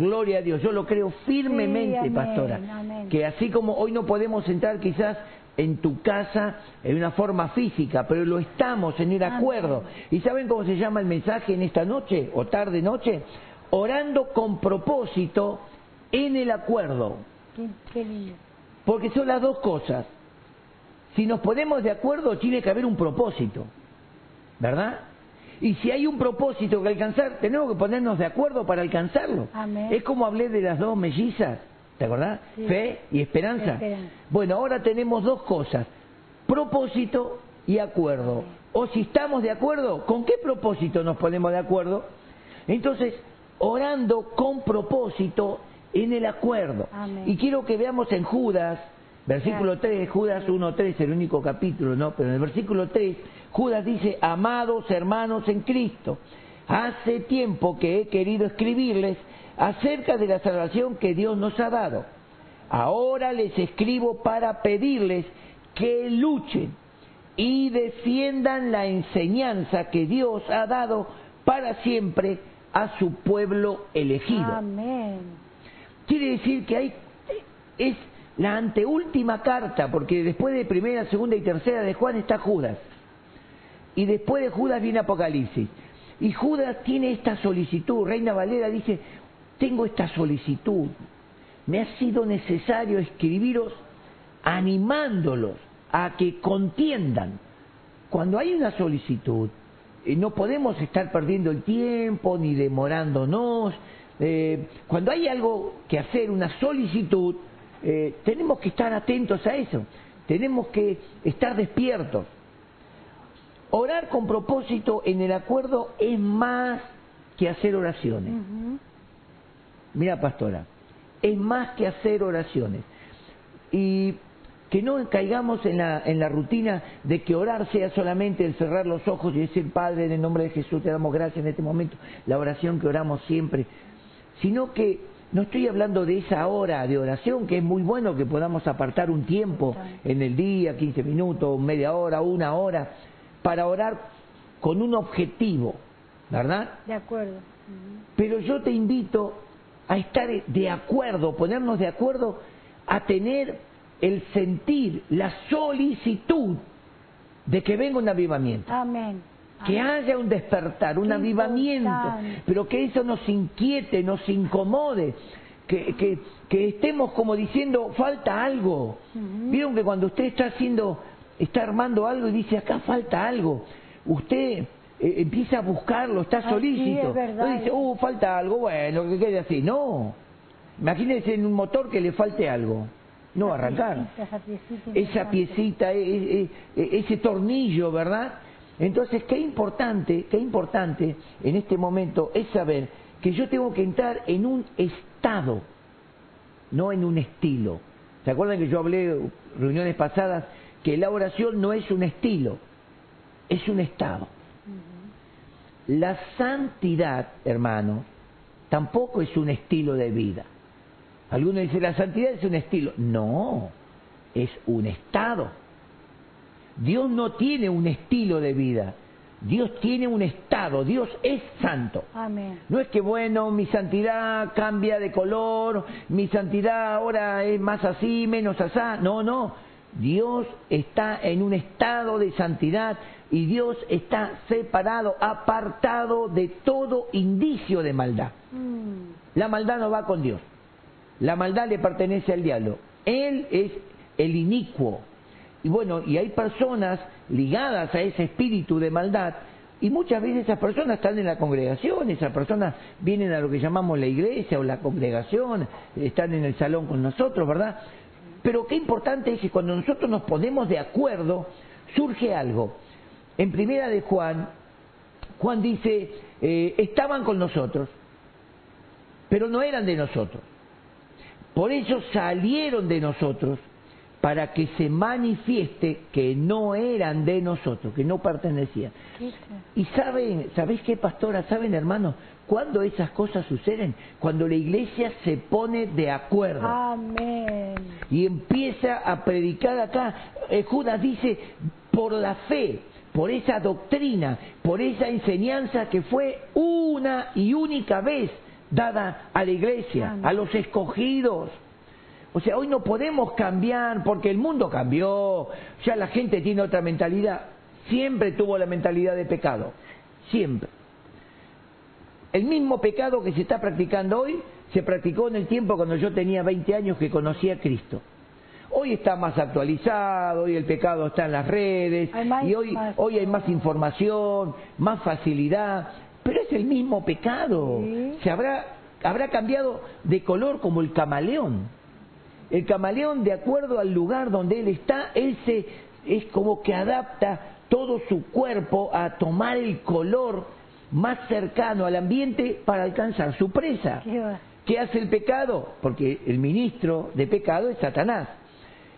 Gloria a Dios. Yo lo creo firmemente, amén, pastora. amén. Que así como hoy no podemos entrar quizás en tu casa en una forma física, pero lo estamos en el Amén. acuerdo. ¿Y saben cómo se llama el mensaje en esta noche o tarde noche? Orando con propósito en el acuerdo. Qué, qué lindo. Porque son las dos cosas. Si nos ponemos de acuerdo, tiene que haber un propósito. ¿Verdad? Y si hay un propósito que alcanzar, tenemos que ponernos de acuerdo para alcanzarlo. Amén. Es como hablé de las dos mellizas, ¿te acordás? Sí. Fe y esperanza. Esperanza. Bueno, ahora tenemos dos cosas, propósito y acuerdo. O si estamos de acuerdo, ¿con qué propósito nos ponemos de acuerdo? Entonces, orando con propósito en el acuerdo. Amén. Y quiero que veamos en Judas, versículo Gracias. 3, Judas 1.3, el único capítulo, ¿no? Pero en el versículo 3, Judas dice, amados hermanos en Cristo, hace tiempo que he querido escribirles acerca de la salvación que Dios nos ha dado. Ahora les escribo para pedirles que luchen y defiendan la enseñanza que Dios ha dado para siempre a su pueblo elegido. Amén. Quiere decir que hay es la anteúltima carta, porque después de primera, segunda y tercera de Juan está Judas. Y después de Judas viene Apocalipsis. Y Judas tiene esta solicitud. Reina Valera dice, tengo esta solicitud. Me ha sido necesario escribiros animándolos a que contiendan. Cuando hay una solicitud, eh, no podemos estar perdiendo el tiempo ni demorándonos. Eh, cuando hay algo que hacer, una solicitud, eh, tenemos que estar atentos a eso. Tenemos que estar despiertos. Orar con propósito en el acuerdo es más que hacer oraciones. Mira, pastora, es más que hacer oraciones. Y que no caigamos en la, en la rutina de que orar sea solamente el cerrar los ojos y decir, Padre, en el nombre de Jesús te damos gracias en este momento, la oración que oramos siempre, sino que no estoy hablando de esa hora de oración, que es muy bueno que podamos apartar un tiempo en el día, 15 minutos, media hora, una hora, para orar con un objetivo, ¿verdad? De acuerdo. Pero yo te invito a estar de acuerdo, ponernos de acuerdo a tener el sentir, la solicitud de que venga un avivamiento, Amén. Que haya un despertar, un Qué avivamiento, importante. pero que eso nos inquiete, nos incomode, que, que, que estemos como diciendo, falta algo. Vieron que cuando usted está haciendo, está armando algo y dice, acá falta algo, usted eh, empieza a buscarlo, está Así solícito. es dice, uh, falta algo, bueno, que quede así. No. Imagínense en un motor que le falte algo. No va a arrancar. Esa piecita Esa piecita, e- e- e- ese tornillo, ¿verdad? Entonces, qué importante, qué importante en este momento es saber que yo tengo que entrar en un estado, no en un estilo. ¿Se acuerdan que yo hablé reuniones pasadas que la oración no es un estilo, es un estado? La santidad, hermano, tampoco es un estilo de vida. Algunos dicen, la santidad es un estilo. No, es un estado. Dios no tiene un estilo de vida. Dios tiene un estado. Dios es santo. Amén. No es que, bueno, mi santidad cambia de color, mi santidad ahora es más así, menos asá. No, no. Dios está en un estado de santidad y Dios está separado, apartado de todo indicio de maldad. Mm. La maldad no va con Dios. La maldad le pertenece al diablo. Él es el inicuo. Y bueno, y hay personas ligadas a ese espíritu de maldad y muchas veces esas personas están en la congregación, esas personas vienen a lo que llamamos la iglesia o la congregación, están en el salón con nosotros, ¿verdad? Pero qué importante es que cuando nosotros nos ponemos de acuerdo, surge algo. En primera de Juan, Juan dice, eh, estaban con nosotros, pero no eran de nosotros. Por eso salieron de nosotros para que se manifieste que no eran de nosotros, que no pertenecían. Y saben, ¿sabéis qué, pastora? ¿Saben, hermanos? Cuando esas cosas suceden, cuando la iglesia se pone de acuerdo Amén. y empieza a predicar acá, eh, Judas dice, por la fe, por esa doctrina, por esa enseñanza que fue una y única vez dada a la iglesia, Amén. a los escogidos. O sea, hoy no podemos cambiar porque el mundo cambió, ya la gente tiene otra mentalidad. Siempre tuvo la mentalidad de pecado, siempre. El mismo pecado que se está practicando hoy se practicó en el tiempo cuando yo tenía 20 años que conocí a Cristo. Hoy está más actualizado, hoy el pecado está en las redes, más y hoy, hoy hay más información, más facilidad, pero es el mismo pecado. Sí. Se habrá, habrá cambiado de color como el camaleón. El camaleón, de acuerdo al lugar donde él está, él se, es como que adapta todo su cuerpo a tomar el color más cercano al ambiente para alcanzar su presa. Qué va. ¿Qué hace el pecado? Porque el ministro de pecado es Satanás.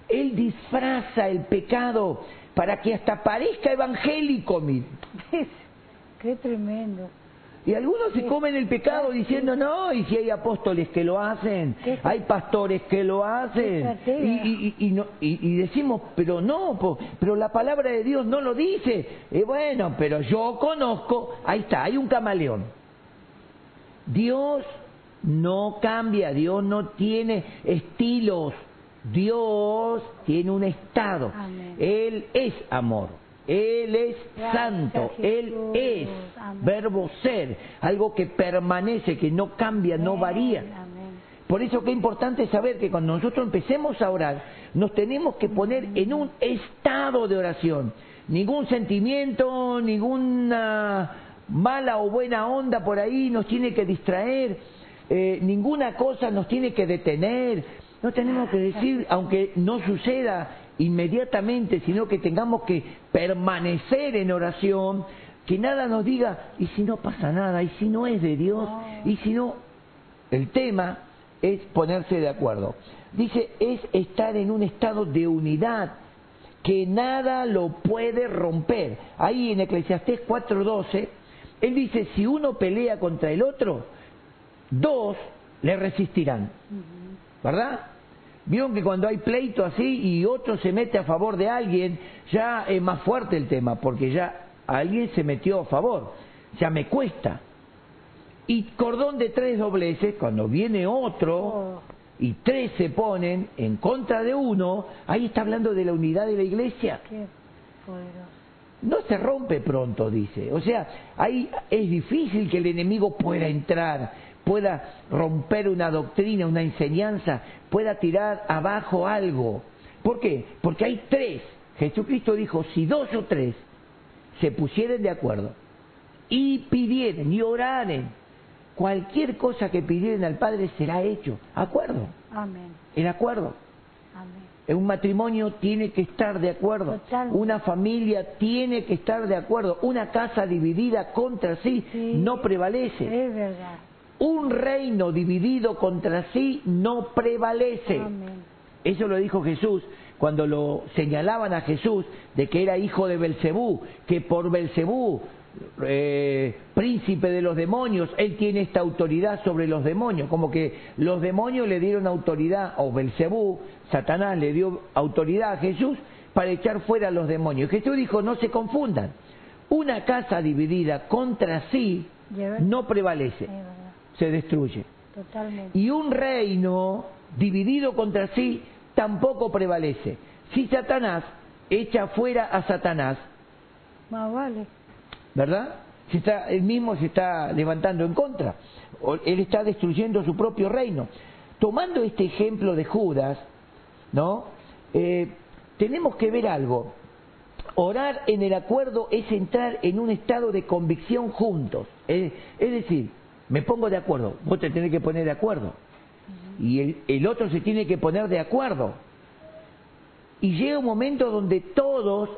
Él disfraza el pecado para que hasta parezca evangélico. Qué tremendo. Y algunos se comen el pecado diciendo, no, y si hay apóstoles que lo hacen, hay pastores que lo hacen, y, y- y- y no- y- y decimos, pero no, po- pero la palabra de Dios no lo dice. Y bueno, pero yo conozco, ahí está, hay un camaleón. Dios no cambia, Dios no tiene estilos, Dios tiene un estado. Amén. Él es amor, Él es santo, Él es verbo ser, algo que permanece, que no cambia, no varía. Por eso que es importante saber que cuando nosotros empecemos a orar, nos tenemos que poner en un estado de oración. Ningún sentimiento, ninguna mala o buena onda por ahí nos tiene que distraer, eh, ninguna cosa nos tiene que detener. No tenemos que decir, aunque no suceda inmediatamente, sino que tengamos que permanecer en oración, que nada nos diga, y si no pasa nada, y si no es de Dios, y si no, el tema es ponerse de acuerdo. Dice, es estar en un estado de unidad que nada lo puede romper. Ahí en Eclesiastés 4:12, él dice, si uno pelea contra el otro, dos le resistirán. ¿Verdad? Vieron que cuando hay pleito así y otro se mete a favor de alguien, ya es más fuerte el tema, porque ya alguien se metió a favor, ya me cuesta. Y cordón de tres dobleces, cuando viene otro Oh. y tres se ponen en contra de uno, ahí está hablando de la unidad de la iglesia. No se rompe pronto, dice. O sea, ahí es difícil que el enemigo pueda entrar, pueda romper una doctrina, una enseñanza, pueda tirar abajo algo. ¿Por qué? Porque hay tres. Jesucristo dijo, si dos o tres se pusieren de acuerdo y pidieren y oraren, cualquier cosa que pidieren al Padre será hecho. ¿Acuerdo? Amén. El acuerdo. Amén. Un matrimonio tiene que estar de acuerdo. Totalmente. Una familia tiene que estar de acuerdo. Una casa dividida contra sí, Sí. no prevalece. Es verdad. Un reino dividido contra sí no prevalece. Amén. Eso lo dijo Jesús cuando lo señalaban a Jesús de que era hijo de Belcebú, que por Belcebú, eh, príncipe de los demonios, él tiene esta autoridad sobre los demonios, como que los demonios le dieron autoridad, o Belcebú, Satanás le dio autoridad a Jesús para echar fuera a los demonios. Jesús dijo, no se confundan, una casa dividida contra sí no prevalece. Se destruye. Totalmente. Y un reino dividido contra sí tampoco prevalece. Si Satanás echa fuera a Satanás, Más vale. ¿verdad? Se está, él mismo se está levantando en contra. O- Él está destruyendo su propio reino. Tomando este ejemplo de Judas, ¿no? Eh, tenemos que ver algo. Orar en el acuerdo es entrar en un estado de convicción juntos. Es, es decir, me pongo de acuerdo, vos te tenés que poner de acuerdo. Y el, el otro se tiene que poner de acuerdo. Y llega un momento donde todos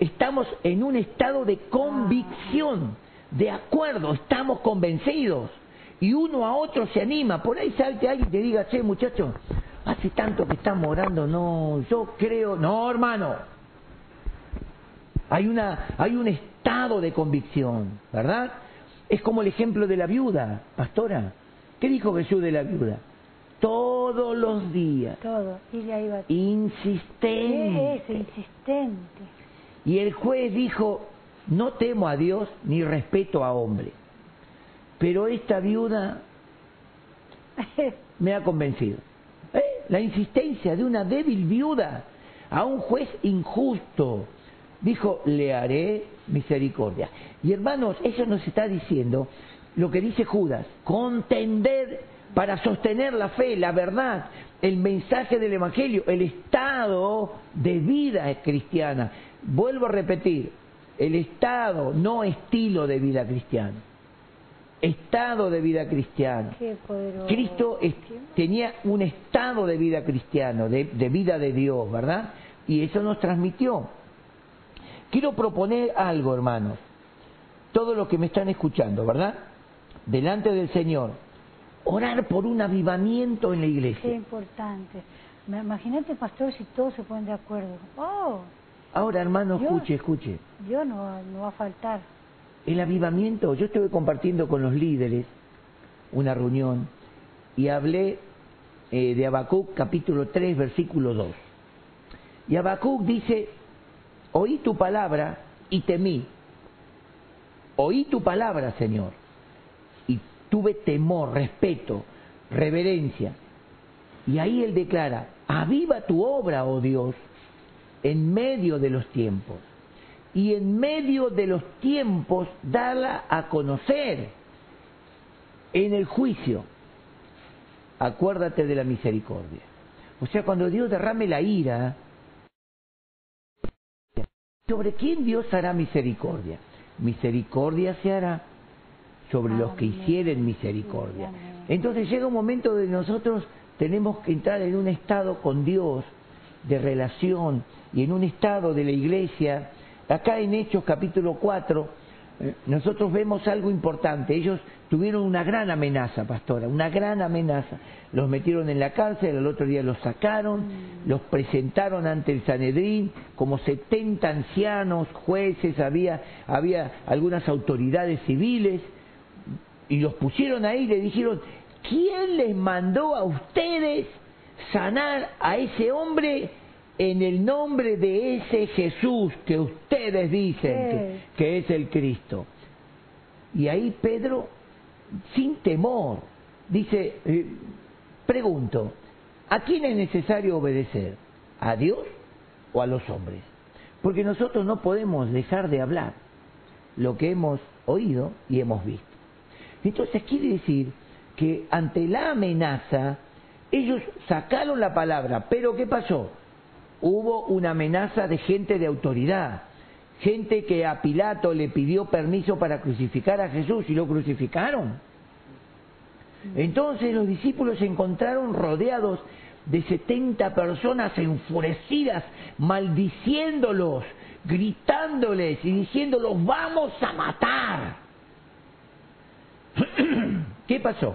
estamos en un estado de convicción, de acuerdo, estamos convencidos. Y uno a otro se anima. Por ahí salte alguien y te diga, che, muchacho, hace tanto que estamos orando, no, yo creo, no, hermano. Hay, una, hay un estado de convicción, ¿verdad? Es como el ejemplo de la viuda, pastora. ¿Qué dijo Jesús de la viuda? Todos los días, Todo. Y ahí va. insistente. Es insistente. Y el juez dijo, no temo a Dios ni respeto a hombre. Pero esta viuda me ha convencido. ¿Eh? La insistencia de una débil viuda a un juez injusto. Dijo, le haré misericordia. Y hermanos, eso nos está diciendo lo que dice Judas, contender para sostener la fe, la verdad, el mensaje del Evangelio, el estado de vida cristiana. Vuelvo a repetir, el estado, no estilo de vida cristiano. Estado de vida poderoso. Cristo es- tenía un estado de vida cristiano, de, de vida de Dios, ¿verdad? Y eso nos transmitió. Quiero proponer algo, hermanos. Todos los que me están escuchando, ¿verdad? Delante del Señor. Orar por un avivamiento en la Qué iglesia. importante. Me- Imagínate, pastor, si todos se ponen de acuerdo. Oh, Ahora, hermano, Yo- escuche, escuche. yo no, no va a faltar. El avivamiento, yo estuve compartiendo con los líderes una reunión y hablé eh, de Habacuc capítulo 3 versículo 2. Y Habacuc dice, oí tu palabra y temí. Oí tu palabra, Señor. Y tuve temor, respeto, reverencia. Y ahí él declara, aviva tu obra, oh Dios, en medio de los tiempos y en medio de los tiempos darla a conocer en el juicio. Acuérdate de la misericordia. O sea, cuando Dios derrame la ira, ¿sobre quién Dios hará misericordia? Misericordia se hará sobre los que hicieren misericordia. Entonces llega un momento de nosotros tenemos que entrar en un estado con Dios de relación y en un estado de la iglesia. Acá en Hechos capítulo 4 eh, nosotros vemos algo importante. Ellos tuvieron una gran amenaza, pastora, una gran amenaza. Los metieron en la cárcel, al otro día los sacaron, los presentaron ante el Sanedrín, como 70 ancianos, jueces, había, había algunas autoridades civiles, y los pusieron ahí y le dijeron, ¿quién les mandó a ustedes sanar a ese hombre en el nombre de ese Jesús que ustedes dicen que, que es el Cristo? Y ahí Pedro, sin temor, dice, eh, pregunto, ¿a quién es necesario obedecer? ¿A Dios o a los hombres? Porque nosotros no podemos dejar de hablar lo que hemos oído y hemos visto. Entonces quiere decir que ante la amenaza ellos sacaron la palabra, pero ¿qué pasó? Hubo una amenaza de gente de autoridad, gente que a Pilato le pidió permiso para crucificar a Jesús y lo crucificaron. Entonces los discípulos se encontraron rodeados de 70 personas enfurecidas, maldiciéndolos, gritándoles y diciéndolos, vamos a matar. ¿Qué pasó?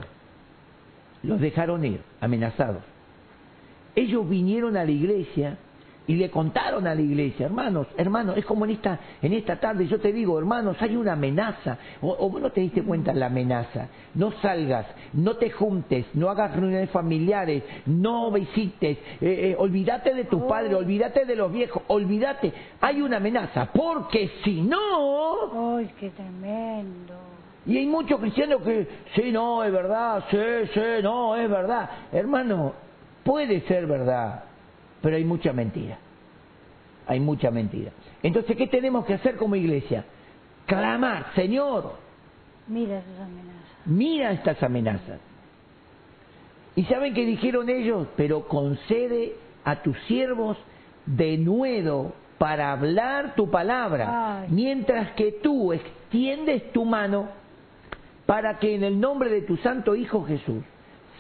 Los dejaron ir, amenazados. Ellos vinieron a la iglesia y le contaron a la iglesia, hermanos, hermanos, es como en esta, en esta tarde yo te digo, hermanos, hay una amenaza, o, o vos no te diste cuenta de la amenaza, no salgas, no te juntes, no hagas reuniones familiares, no visites, eh, eh, olvídate de tu padre, olvídate de los viejos, olvídate, hay una amenaza, porque si no, ¡Ay, qué tremendo! y hay muchos cristianos que, sí, no, es verdad, sí, sí, no, es verdad. Hermano, puede ser verdad, pero hay mucha mentira. Hay mucha mentira. Entonces, ¿qué tenemos que hacer como iglesia? Clamar, Señor, Mira esas amenazas. mira estas amenazas. ¿Y saben qué dijeron ellos? Pero concede a tus siervos de nuevo para hablar tu palabra, Ay. mientras que tú extiendes tu mano para que en el nombre de tu santo Hijo Jesús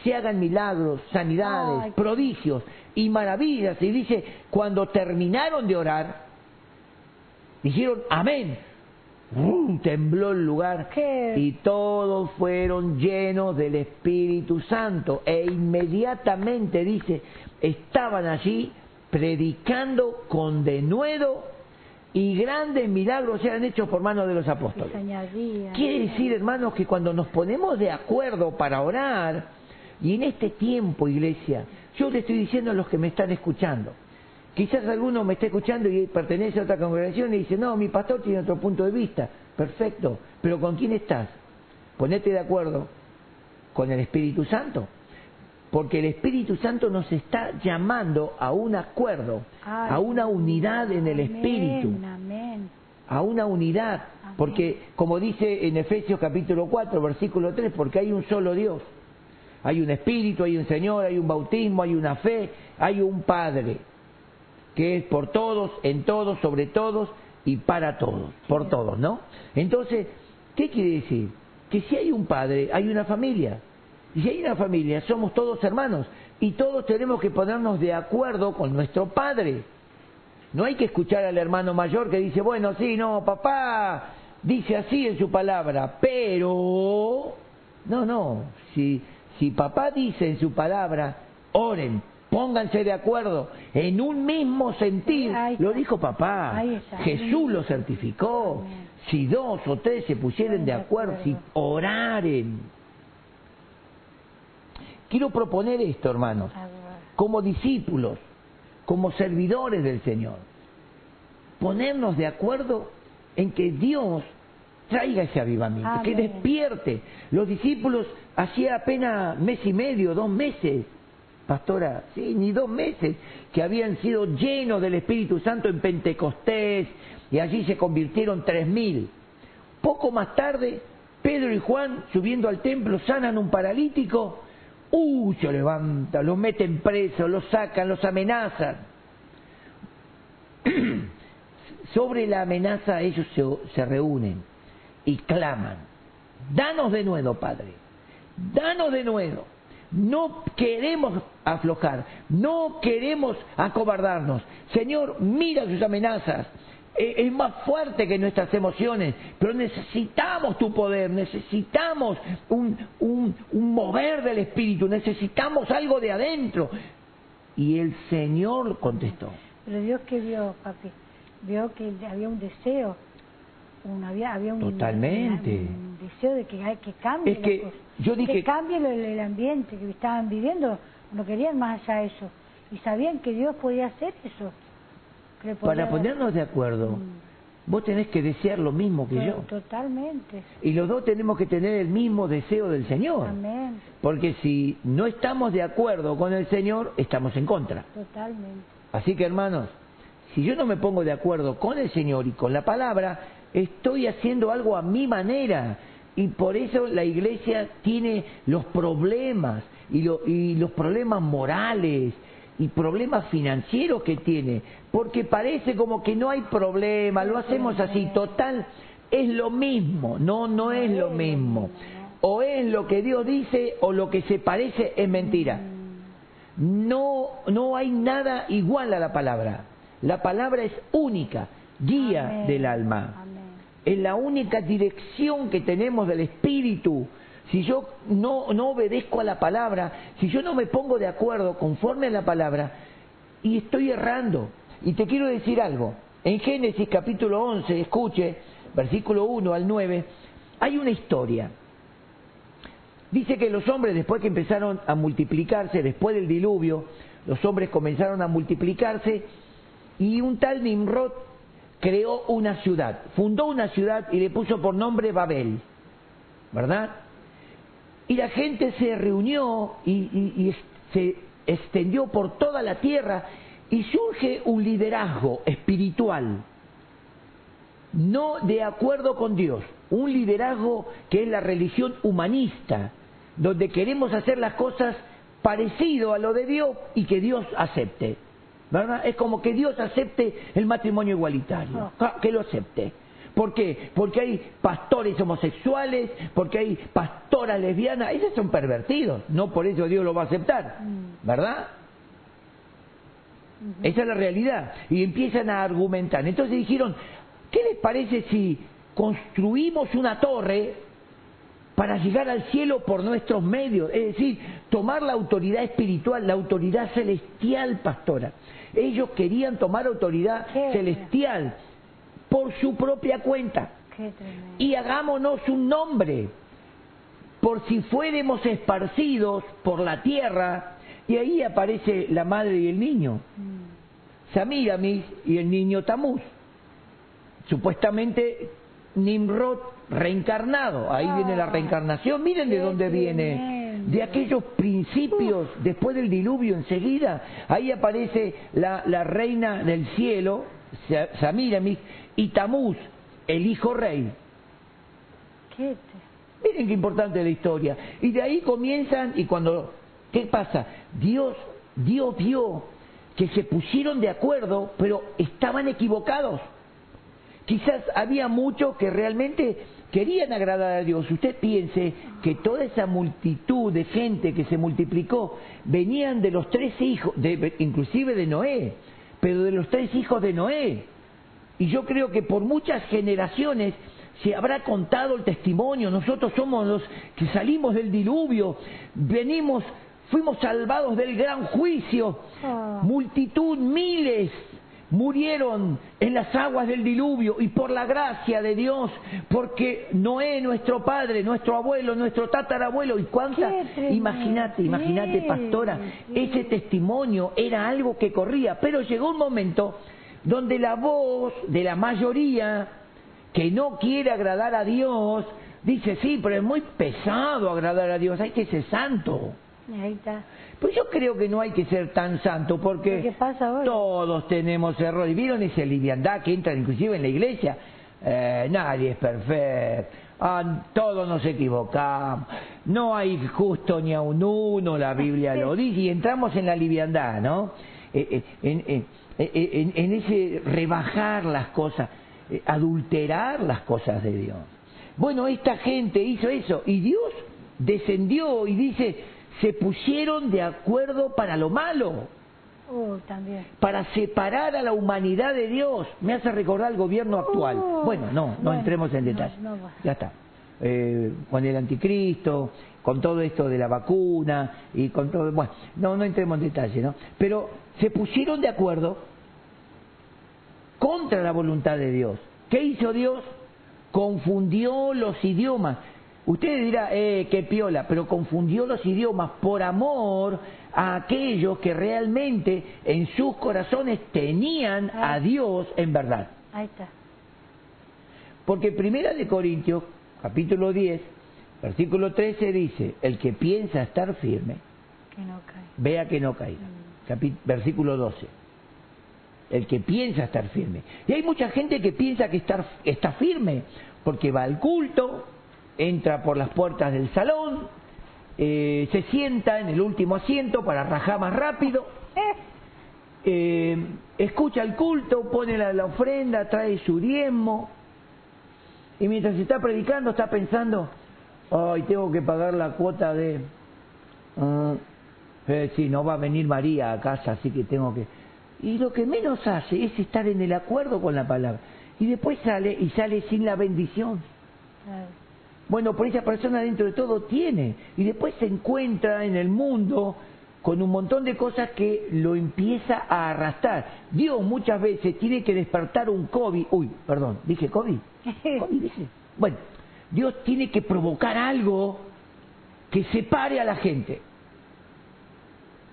se hagan milagros, sanidades, Ay. prodigios y maravillas. Y dice, cuando terminaron de orar, dijeron, amén. ¡Bum! tembló el lugar ¿Qué? y todos fueron llenos del Espíritu Santo e inmediatamente dice estaban allí predicando con denuedo y grandes milagros eran hechos por manos de los apóstoles. Quiere decir, hermanos, que cuando nos ponemos de acuerdo para orar, y en este tiempo, iglesia, yo le estoy diciendo a los que me están escuchando, quizás alguno me esté escuchando y pertenece a otra congregación y dice, no, mi pastor tiene otro punto de vista, perfecto, pero ¿con quién estás? Ponete de acuerdo con el Espíritu Santo. porque el Espíritu Santo nos está llamando a un acuerdo, a una unidad en el Espíritu, Amén. a una unidad, porque como dice en Efesios capítulo 4, versículo 3, porque hay un solo Dios. Hay un Espíritu, hay un Señor, hay un bautismo, hay una fe, hay un Padre, que es por todos, en todos, sobre todos y para todos, por todos, ¿no? Entonces, ¿qué quiere decir? Que si hay un Padre, hay una familia. Y si hay una familia, somos todos hermanos y todos tenemos que ponernos de acuerdo con nuestro Padre. No hay que escuchar al hermano mayor que dice, bueno, sí, no, papá dice así en su palabra, pero... No, no, si, si papá dice en su palabra, oren, pónganse de acuerdo en un mismo sentir. Lo dijo papá. Jesús lo certificó. Si dos o tres se pusieran de acuerdo, si oraren. Quiero proponer esto, hermanos, como discípulos, como servidores del Señor. Ponernos de acuerdo en que Dios traiga ese avivamiento, que despierte. Los discípulos hacía apenas mes y medio, dos meses, pastora, sí, ni dos meses, que habían sido llenos del Espíritu Santo en Pentecostés y allí se convirtieron tres mil. Poco más tarde, Pedro y Juan, subiendo al templo, sanan un paralítico. ¡Uh! Se levanta, los meten presos, los sacan, los amenazan. Sobre la amenaza ellos se, se reúnen y claman. Danos de nuevo, Padre. Danos de nuevo. No queremos aflojar, no queremos acobardarnos. Señor, mira sus amenazas. Eh, Es más fuerte que nuestras emociones, pero necesitamos tu poder, necesitamos un, un, un mover del Espíritu, necesitamos algo de adentro. Y el Señor contestó. Pero Dios que vio, papi, vio que había un deseo, un, había, había un, Totalmente. un deseo de que, que cambie Es que cosa, yo dije- que cambie el, el ambiente que estaban viviendo, no querían más allá eso, y sabían que Dios podía hacer eso. podía Para ponernos de acuerdo, vos tenés que desear lo mismo que yo. Totalmente. Y los dos tenemos que tener el mismo deseo del Señor. Amén. Porque si no estamos de acuerdo con el Señor, estamos en contra. Totalmente. Así que hermanos, si yo no me pongo de acuerdo con el Señor y con la palabra, estoy haciendo algo a mi manera. Y por eso la iglesia tiene los problemas y, lo- y los problemas morales y problemas financieros que tiene. Porque parece como que no hay problema, lo hacemos así, total, es lo mismo. No, no es lo mismo. O es lo que Dios dice o lo que se parece es mentira. No, no hay nada igual a la palabra. La palabra es única, guía Amén. del alma. Es la única dirección que tenemos del espíritu. Si yo no, no obedezco a la palabra, si yo no me pongo de acuerdo conforme a la palabra, y estoy errando. Y te quiero decir algo. En Génesis capítulo 11, escuche, versículo 1 al 9, hay una historia. Dice que los hombres, después que empezaron a multiplicarse, después del diluvio, los hombres comenzaron a multiplicarse y un tal Nimrod creó una ciudad, fundó una ciudad y le puso por nombre Babel, ¿verdad? Y la gente se reunió y, se extendió por toda la tierra y surge un liderazgo espiritual, no de acuerdo con Dios, un liderazgo que es la religión humanista, donde queremos hacer las cosas parecido a lo de Dios y que Dios acepte. ¿Verdad? Es como que Dios acepte el matrimonio igualitario, Ah. que lo acepte. ¿Por qué? Porque hay pastores homosexuales, porque hay pastoras lesbianas, esos son pervertidos, no por eso Dios lo va a aceptar, ¿verdad? Esa es la realidad. Y empiezan a argumentar. Entonces dijeron, ¿qué les parece si construimos una torre para llegar al cielo por nuestros medios? Es decir, tomar la autoridad espiritual, la autoridad celestial, pastora. Ellos querían tomar autoridad Qué celestial por su propia cuenta. Qué. Y hagámonos un nombre, por si fuéramos esparcidos por la tierra, y ahí aparece la madre y el niño. Mm. Samiramis y el niño Tamuz. Supuestamente Nimrod reencarnado. Ahí Ah, viene la reencarnación. Miren de dónde viene. De aquellos principios después del diluvio enseguida. Ahí aparece la, la reina del cielo, Samiramis, y Tamuz, el hijo rey. ¿Qué Miren qué importante la historia. Y de ahí comienzan, y cuando, ¿qué pasa? Dios, Dios vio que se pusieron de acuerdo, pero estaban equivocados. Quizás había muchos que realmente querían agradar a Dios. Usted piense que toda esa multitud de gente que se multiplicó venían de los tres hijos, de, inclusive de Noé, pero de los tres hijos de Noé. Y yo creo que por muchas generaciones se habrá contado el testimonio. Nosotros somos los que salimos del diluvio, venimos, fuimos salvados del gran juicio. Ah. Multitud, miles murieron en las aguas del diluvio y por la gracia de Dios, porque Noé, nuestro padre, nuestro abuelo, nuestro tatarabuelo, y cuánta, imagínate, imagínate, pastora, ese testimonio era algo que corría, pero llegó un momento donde la voz de la mayoría que no quiere agradar a Dios, dice, sí, pero es muy pesado agradar a Dios, hay que ser santo. Ahí está. Pues yo creo que no hay que ser tan santo porque todos tenemos errores. ¿Vieron esa liviandad que entra inclusive en la iglesia? Eh, nadie es perfecto. Ah, todos nos equivocamos. No hay justo ni a un uno, la Biblia lo dice. Y entramos en la liviandad, ¿no? Eh, eh, en, en ese rebajar las cosas, adulterar las cosas de Dios. Bueno, esta gente hizo eso y Dios descendió y dice, se pusieron de acuerdo para lo malo. Oh, también. Para separar a la humanidad de Dios. Me hace recordar el gobierno actual. Oh. bueno, no, no entremos en detalle. ya está. Eh, con el anticristo, con todo esto de la vacuna y con todo. Bueno, no, no entremos en detalle, ¿no? Pero se pusieron de acuerdo contra la voluntad de Dios. ¿Qué hizo Dios? Confundió los idiomas. Usted dirá, eh, qué piola, pero confundió los idiomas por amor a aquellos que realmente en sus corazones tenían a Dios en verdad. Ahí está. Porque Primera de Corintios, capítulo 10, versículo 13 dice, el que piensa estar firme, vea que no caiga. Mm. versículo 12. El que piensa estar firme. Y hay mucha gente que piensa que está firme porque va al culto, entra por las puertas del salón, eh, se sienta en el último asiento para rajar más rápido, eh, escucha el culto, pone la, ofrenda, trae su diezmo, y mientras está predicando está pensando, ay, tengo que pagar la cuota de... Uh, sí, no va a venir María a casa, así que tengo que... Y lo que menos hace es estar en el acuerdo con la palabra. Y después sale y sale sin la bendición. Bueno, por esa persona dentro de todo tiene y después se encuentra en el mundo con un montón de cosas que lo empieza a arrastrar. Dios muchas veces tiene que despertar un COVID. Uy, perdón, dije COVID. COVID dije. Bueno, Dios tiene que provocar algo que separe a la gente.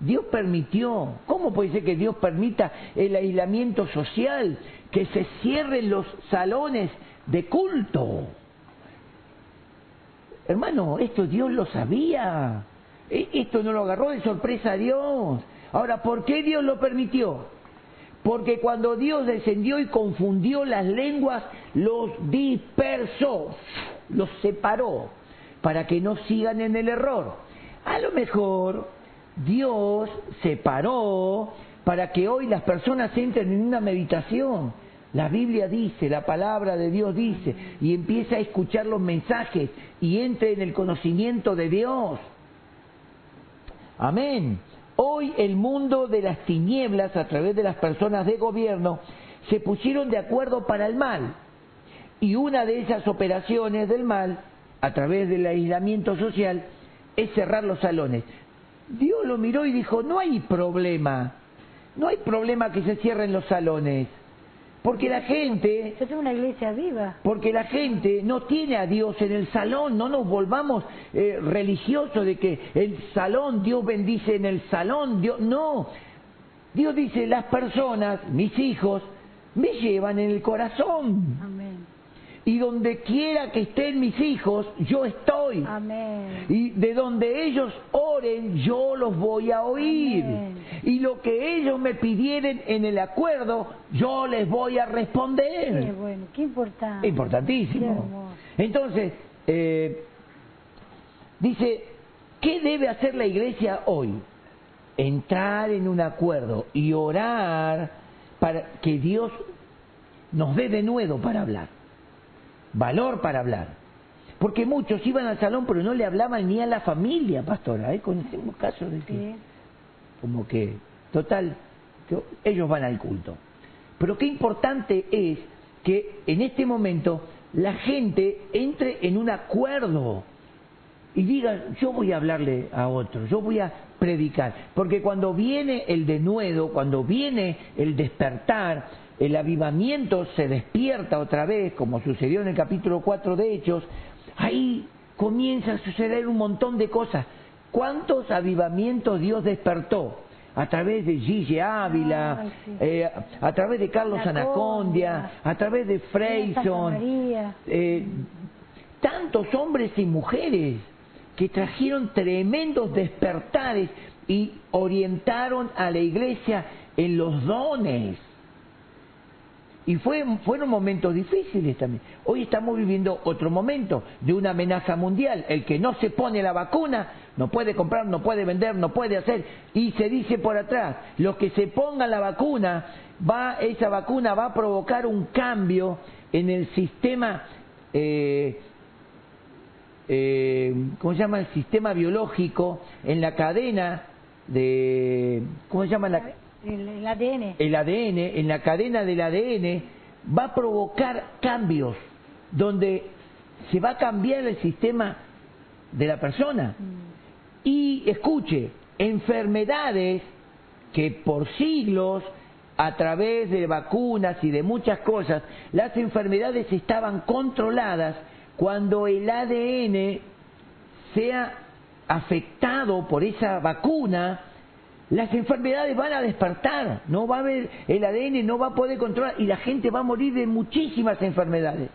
Dios permitió, ¿cómo puede ser que Dios permita el aislamiento social, que se cierren los salones de culto? Hermano, esto Dios lo sabía. E, esto no lo agarró de sorpresa a Dios. Ahora, ¿por qué Dios lo permitió? Porque cuando Dios descendió y confundió las lenguas, los dispersó, los separó, para que no sigan en el error. A lo mejor Dios separó para que hoy las personas entren en una meditación la Biblia dice, la palabra de Dios dice, y empieza a escuchar los mensajes y entre en el conocimiento de Dios. Amén. Hoy el mundo de las tinieblas, a través de las personas de gobierno, se pusieron de acuerdo para el mal. Y una de esas operaciones del mal, a través del aislamiento social, es cerrar los salones. Dios lo miró y dijo, no hay problema, no hay problema que se cierren los salones. Porque la gente... es una iglesia viva. Porque la gente no tiene a Dios en el salón, no nos volvamos eh, religiosos de que el salón, Dios bendice en el salón, Dios... No, Dios dice, las personas, mis hijos, me llevan en el corazón. Amén. Y donde quiera que estén mis hijos, yo estoy. Amén. Y de donde ellos oren, yo los voy a oír. Amén. Y lo que ellos me pidieren en el acuerdo, yo les voy a Qué responder. bueno, qué importante. Qué Importantísimo. hermoso. Entonces, eh, dice, ¿qué debe hacer la iglesia hoy? Entrar en un acuerdo y orar para que Dios nos dé de nuevo para hablar, valor para hablar. Porque muchos iban al salón pero no le hablaban ni a la familia, pastora. ¿eh? Conocemos casos de que, Sí. como que, total, que ellos van al culto. Pero qué importante es que en este momento la gente entre en un acuerdo y diga, yo voy a hablarle a otro, yo voy a predicar. Porque cuando viene el denuedo, cuando viene el despertar, el avivamiento se despierta otra vez, como sucedió en el capítulo 4 de Hechos, ahí comienza a suceder un montón de cosas. ¿Cuántos avivamientos Dios despertó? A través de Gigi Ávila, Ay, sí. eh, a través de Carlos Anacondia, Anacondia, a través de Freyson, eh, tantos hombres y mujeres que trajeron tremendos despertares y orientaron a la iglesia en los dones. Y fue, fueron momentos difíciles también. Hoy estamos viviendo otro momento de una amenaza mundial. El que no se pone la vacuna no puede comprar, no puede vender, no puede hacer. Y se dice por atrás, los que se pongan la vacuna, va, esa vacuna va a provocar un cambio en el sistema, eh, eh, ¿cómo se llama? El sistema biológico, en la cadena de, ¿cómo se llama? La, El, el ADN. el ADN, en la cadena del ADN, va a provocar cambios donde se va a cambiar el sistema de la persona. Y escuche, enfermedades que por siglos, a través de vacunas y de muchas cosas, las enfermedades estaban controladas cuando el ADN sea afectado por esa vacuna, las enfermedades van a despertar, no va a haber, el ADN no va a poder controlar y la gente va a morir de muchísimas enfermedades.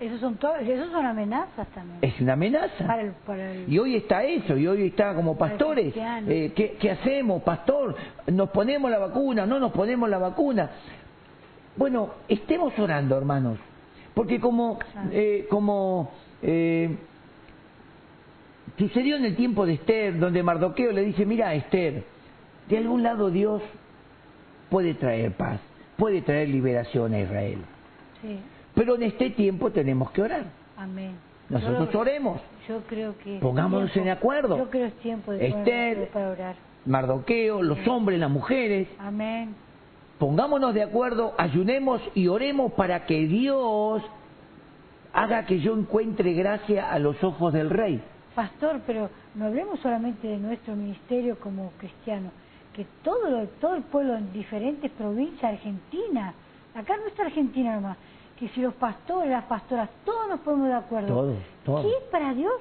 Esos son, to- esos son amenazas también. Es una amenaza. Para el, para el- Y hoy está eso, y hoy está como pastores. eh, ¿qué, qué hacemos, pastor? ¿Nos ponemos la vacuna? ¿No nos ponemos la vacuna? Bueno, estemos orando, hermanos. Porque como, eh, como eh, sucedió en el tiempo de Esther, donde Mardoqueo le dice, mira, Esther, de algún lado Dios puede traer paz, puede traer liberación a Israel. Sí, Pero en este tiempo tenemos que orar. amén. Nosotros Yo- oremos. Yo creo que... Pongámonos tiempo- en acuerdo. Yo creo que es tiempo de Esther- para orar. Mardoqueo, los hombres, las mujeres, Amén. pongámonos de acuerdo, ayunemos y oremos para que Dios haga que yo encuentre gracia a los ojos del Rey. Pastor, pero no hablemos solamente de nuestro ministerio como cristiano, que todo, todo el pueblo en diferentes provincias, Argentina, acá no está Argentina nomás, que si los pastores, las pastoras, todos nos ponemos de acuerdo. Todos, todos. ¿Qué para Dios?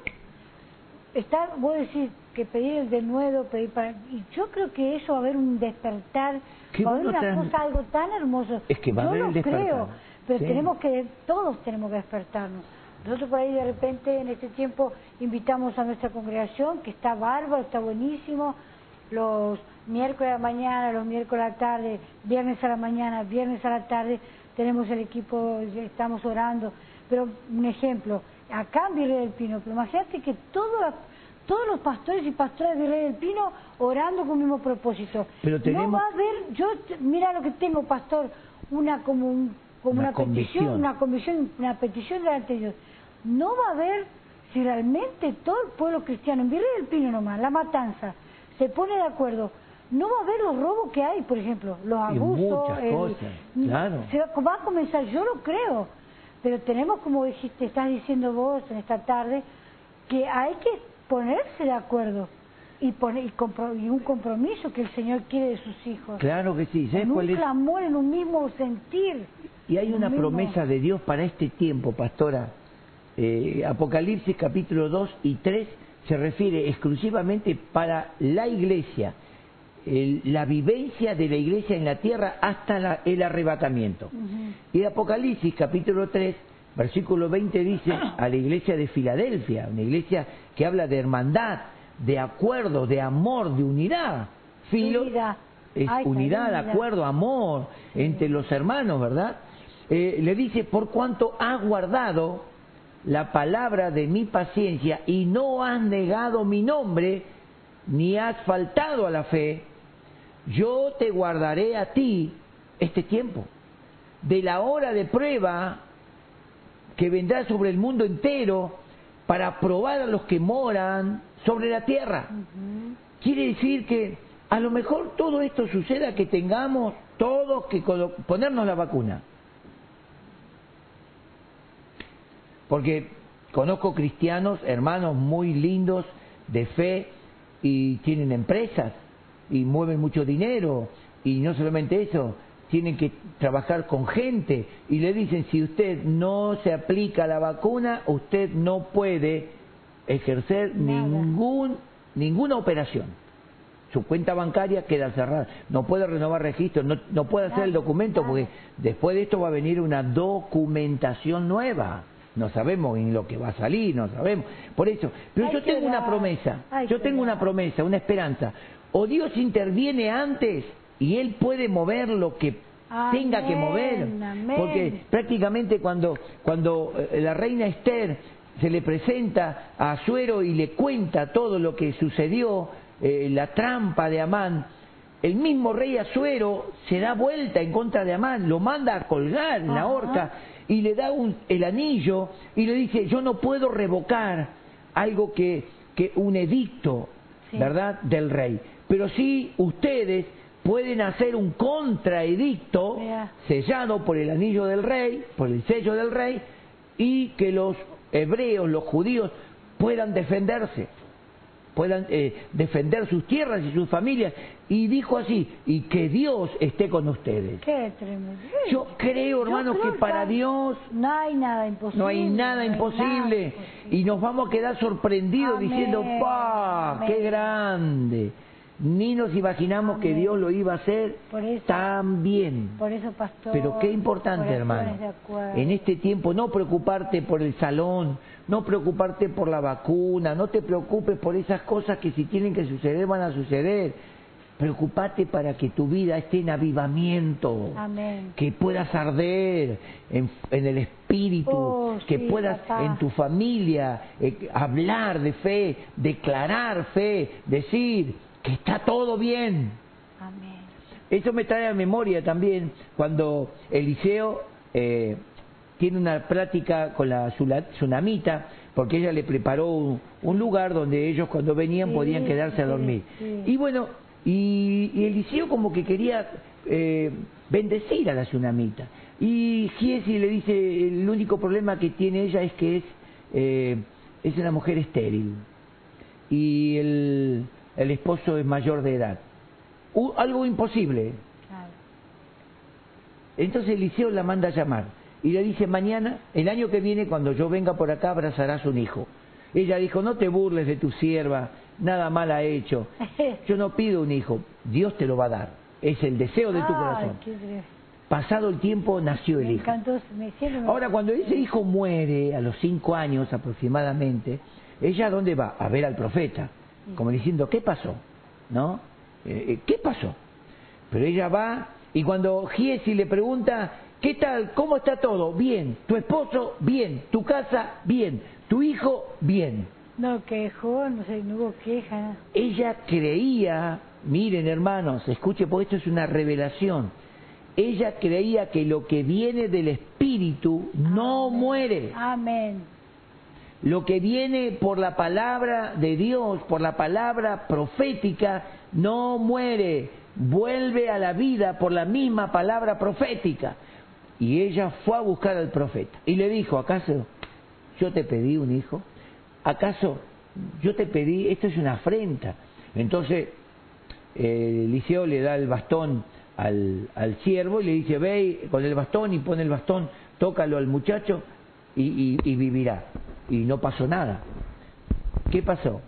Está, vos decís que pedir el denuedo, pedir para... Y yo creo que eso va a haber un despertar, Qué va a haber una cosa, algo tan hermoso. Es que va a yo haber lo el creo, pero Sí. tenemos que, todos tenemos que despertarnos. Nosotros por ahí de repente en este tiempo invitamos a nuestra congregación, que está bárbaro, está buenísimo, los miércoles a la mañana, los miércoles a la tarde, viernes a la mañana, viernes a la tarde, tenemos el equipo, estamos orando. Pero un ejemplo, acá en Virrey del Pino, pero imagínate que todo la- todos los pastores y pastoras de Virrey del Pino orando con el mismo propósito. Pero No va a haber, yo, mira lo que tengo, pastor, una como, un- como Una una, petición, una convicción, una petición delante de Dios. No va a haber, si realmente todo el pueblo cristiano, en Virrey del Pino nomás, la matanza, se pone de acuerdo, no va a haber los robos que hay, por ejemplo, los Y abusos. muchas el- cosas, claro. se va, va a comenzar, yo lo creo, pero tenemos, como dijiste, estás diciendo vos en esta tarde, que hay que ponerse de acuerdo y, poner, y, compro- y un compromiso que el Señor quiere de sus hijos. Claro que sí, ¿sabes en un es? clamor, en un mismo sentir. Y hay una mismo- promesa de Dios para este tiempo, pastora. Eh, Apocalipsis capítulo 2 y 3 se refiere exclusivamente para la iglesia, el- la vivencia de la iglesia en la tierra hasta la- el arrebatamiento. Y Apocalipsis capítulo 3 Versículo 20 dice a la iglesia de Filadelfia, una iglesia que habla de hermandad, de acuerdo, de amor, de unidad. Filo Unidad. es Ay, unidad, unidad. acuerdo, amor entre los hermanos, ¿verdad? Eh, le dice, por cuanto has guardado la palabra de mi paciencia y no has negado mi nombre, ni has faltado a la fe, yo te guardaré a ti este tiempo, de la hora de prueba que vendrá sobre el mundo entero para probar a los que moran sobre la tierra. Quiere decir que a lo mejor todo esto suceda que tengamos todos que ponernos la vacuna. Porque conozco cristianos, hermanos muy lindos de fe y tienen empresas y mueven mucho dinero y no solamente eso, tienen que trabajar con gente y le dicen si usted no se aplica la vacuna, usted no puede ejercer Nada. ningún ninguna operación. Su cuenta bancaria queda cerrada. No puede renovar registro, no, no puede hacer el documento porque después de esto va a venir una documentación nueva. No sabemos en lo que va a salir, no sabemos. Por eso, pero yo tengo una promesa, yo tengo una promesa, una esperanza. O Dios interviene antes y Él puede mover lo que Amén, tenga que mover. amén. Porque prácticamente cuando, cuando eh, la reina Esther se le presenta a Asuero y le cuenta todo lo que sucedió, eh, la trampa de Amán, el mismo rey Asuero se da vuelta en contra de Amán, lo manda a colgar en la horca y le da un- el anillo y le dice, yo no puedo revocar algo que, que un edicto, Sí. ¿verdad?, del rey. Pero sí ustedes pueden hacer un contraedicto sellado por el anillo del rey, por el sello del rey, y que los hebreos, los judíos, puedan defenderse, puedan eh, defender sus tierras y sus familias. Y dijo así, y que Dios esté con ustedes. Qué tremendo. Yo creo, Yo hermanos, creo que para que Dios No hay nada imposible. no hay nada no hay imposible. nada imposible. Y nos vamos a quedar sorprendidos Amén, diciendo, ¡pa! ¡Qué grande! Ni nos imaginamos que. Dios lo iba a hacer Por eso- tan bien. Por eso, pastor. Pero qué importante, hermano, en este tiempo no preocuparte por el salón, no preocuparte por la vacuna, no te preocupes por esas cosas que si tienen que suceder van a suceder. Preocupate para que tu vida esté en avivamiento, Amén. que puedas arder en, en el espíritu, Oh, que sí, puedas papá. en tu familia eh, hablar de fe, declarar fe, decir que está todo bien. Amén. Eso me trae a memoria también cuando Eliseo eh, tiene una plática con la tsunamita, porque ella le preparó un, un lugar donde ellos cuando venían Sí, podían quedarse a dormir. sí. Y bueno, y, y Eliseo como que quería eh, bendecir a la tsunamita. Y Giesi le dice, el único problema que tiene ella es que es, eh, es una mujer estéril y el, el esposo es mayor de edad. U- algo imposible. Entonces Eliseo la manda a llamar y le dice, mañana, el año que viene, cuando yo venga por acá, abrazarás un hijo. Ella dijo, no te burles de tu sierva, nada mal ha hecho. Yo no pido un hijo, Dios te lo va a dar. Es el deseo de tu corazón. Pasado el tiempo nació el hijo. Ahora, cuando ese hijo muere, a los cinco años aproximadamente, ella ¿a dónde va? A ver al profeta, como diciendo, ¿qué pasó? ¿No? Eh, eh, ¿Qué pasó? Pero ella va y cuando Giesi le pregunta, ¿qué tal? ¿Cómo está todo? Bien. ¿Tu esposo? Bien. ¿Tu casa? Bien. ¿Tu hijo? Bien. No quejó, no sé, no hubo queja. Ella creía, miren hermanos, escuche porque esto es una revelación. Ella creía que lo que viene del Espíritu no muere. Amén. Lo que viene por la palabra de Dios, por la palabra profética, no muere, vuelve a la vida por la misma palabra profética. Y ella fue a buscar al profeta y le dijo, ¿acaso yo te pedí un hijo? ¿Acaso yo te pedí, esto es una afrenta? Entonces eh, Eliseo le da el bastón al, siervo y le dice, ve con el bastón y pone el bastón, tócalo al muchacho y, y- y vivirá. Y no pasó nada. ¿Qué pasó?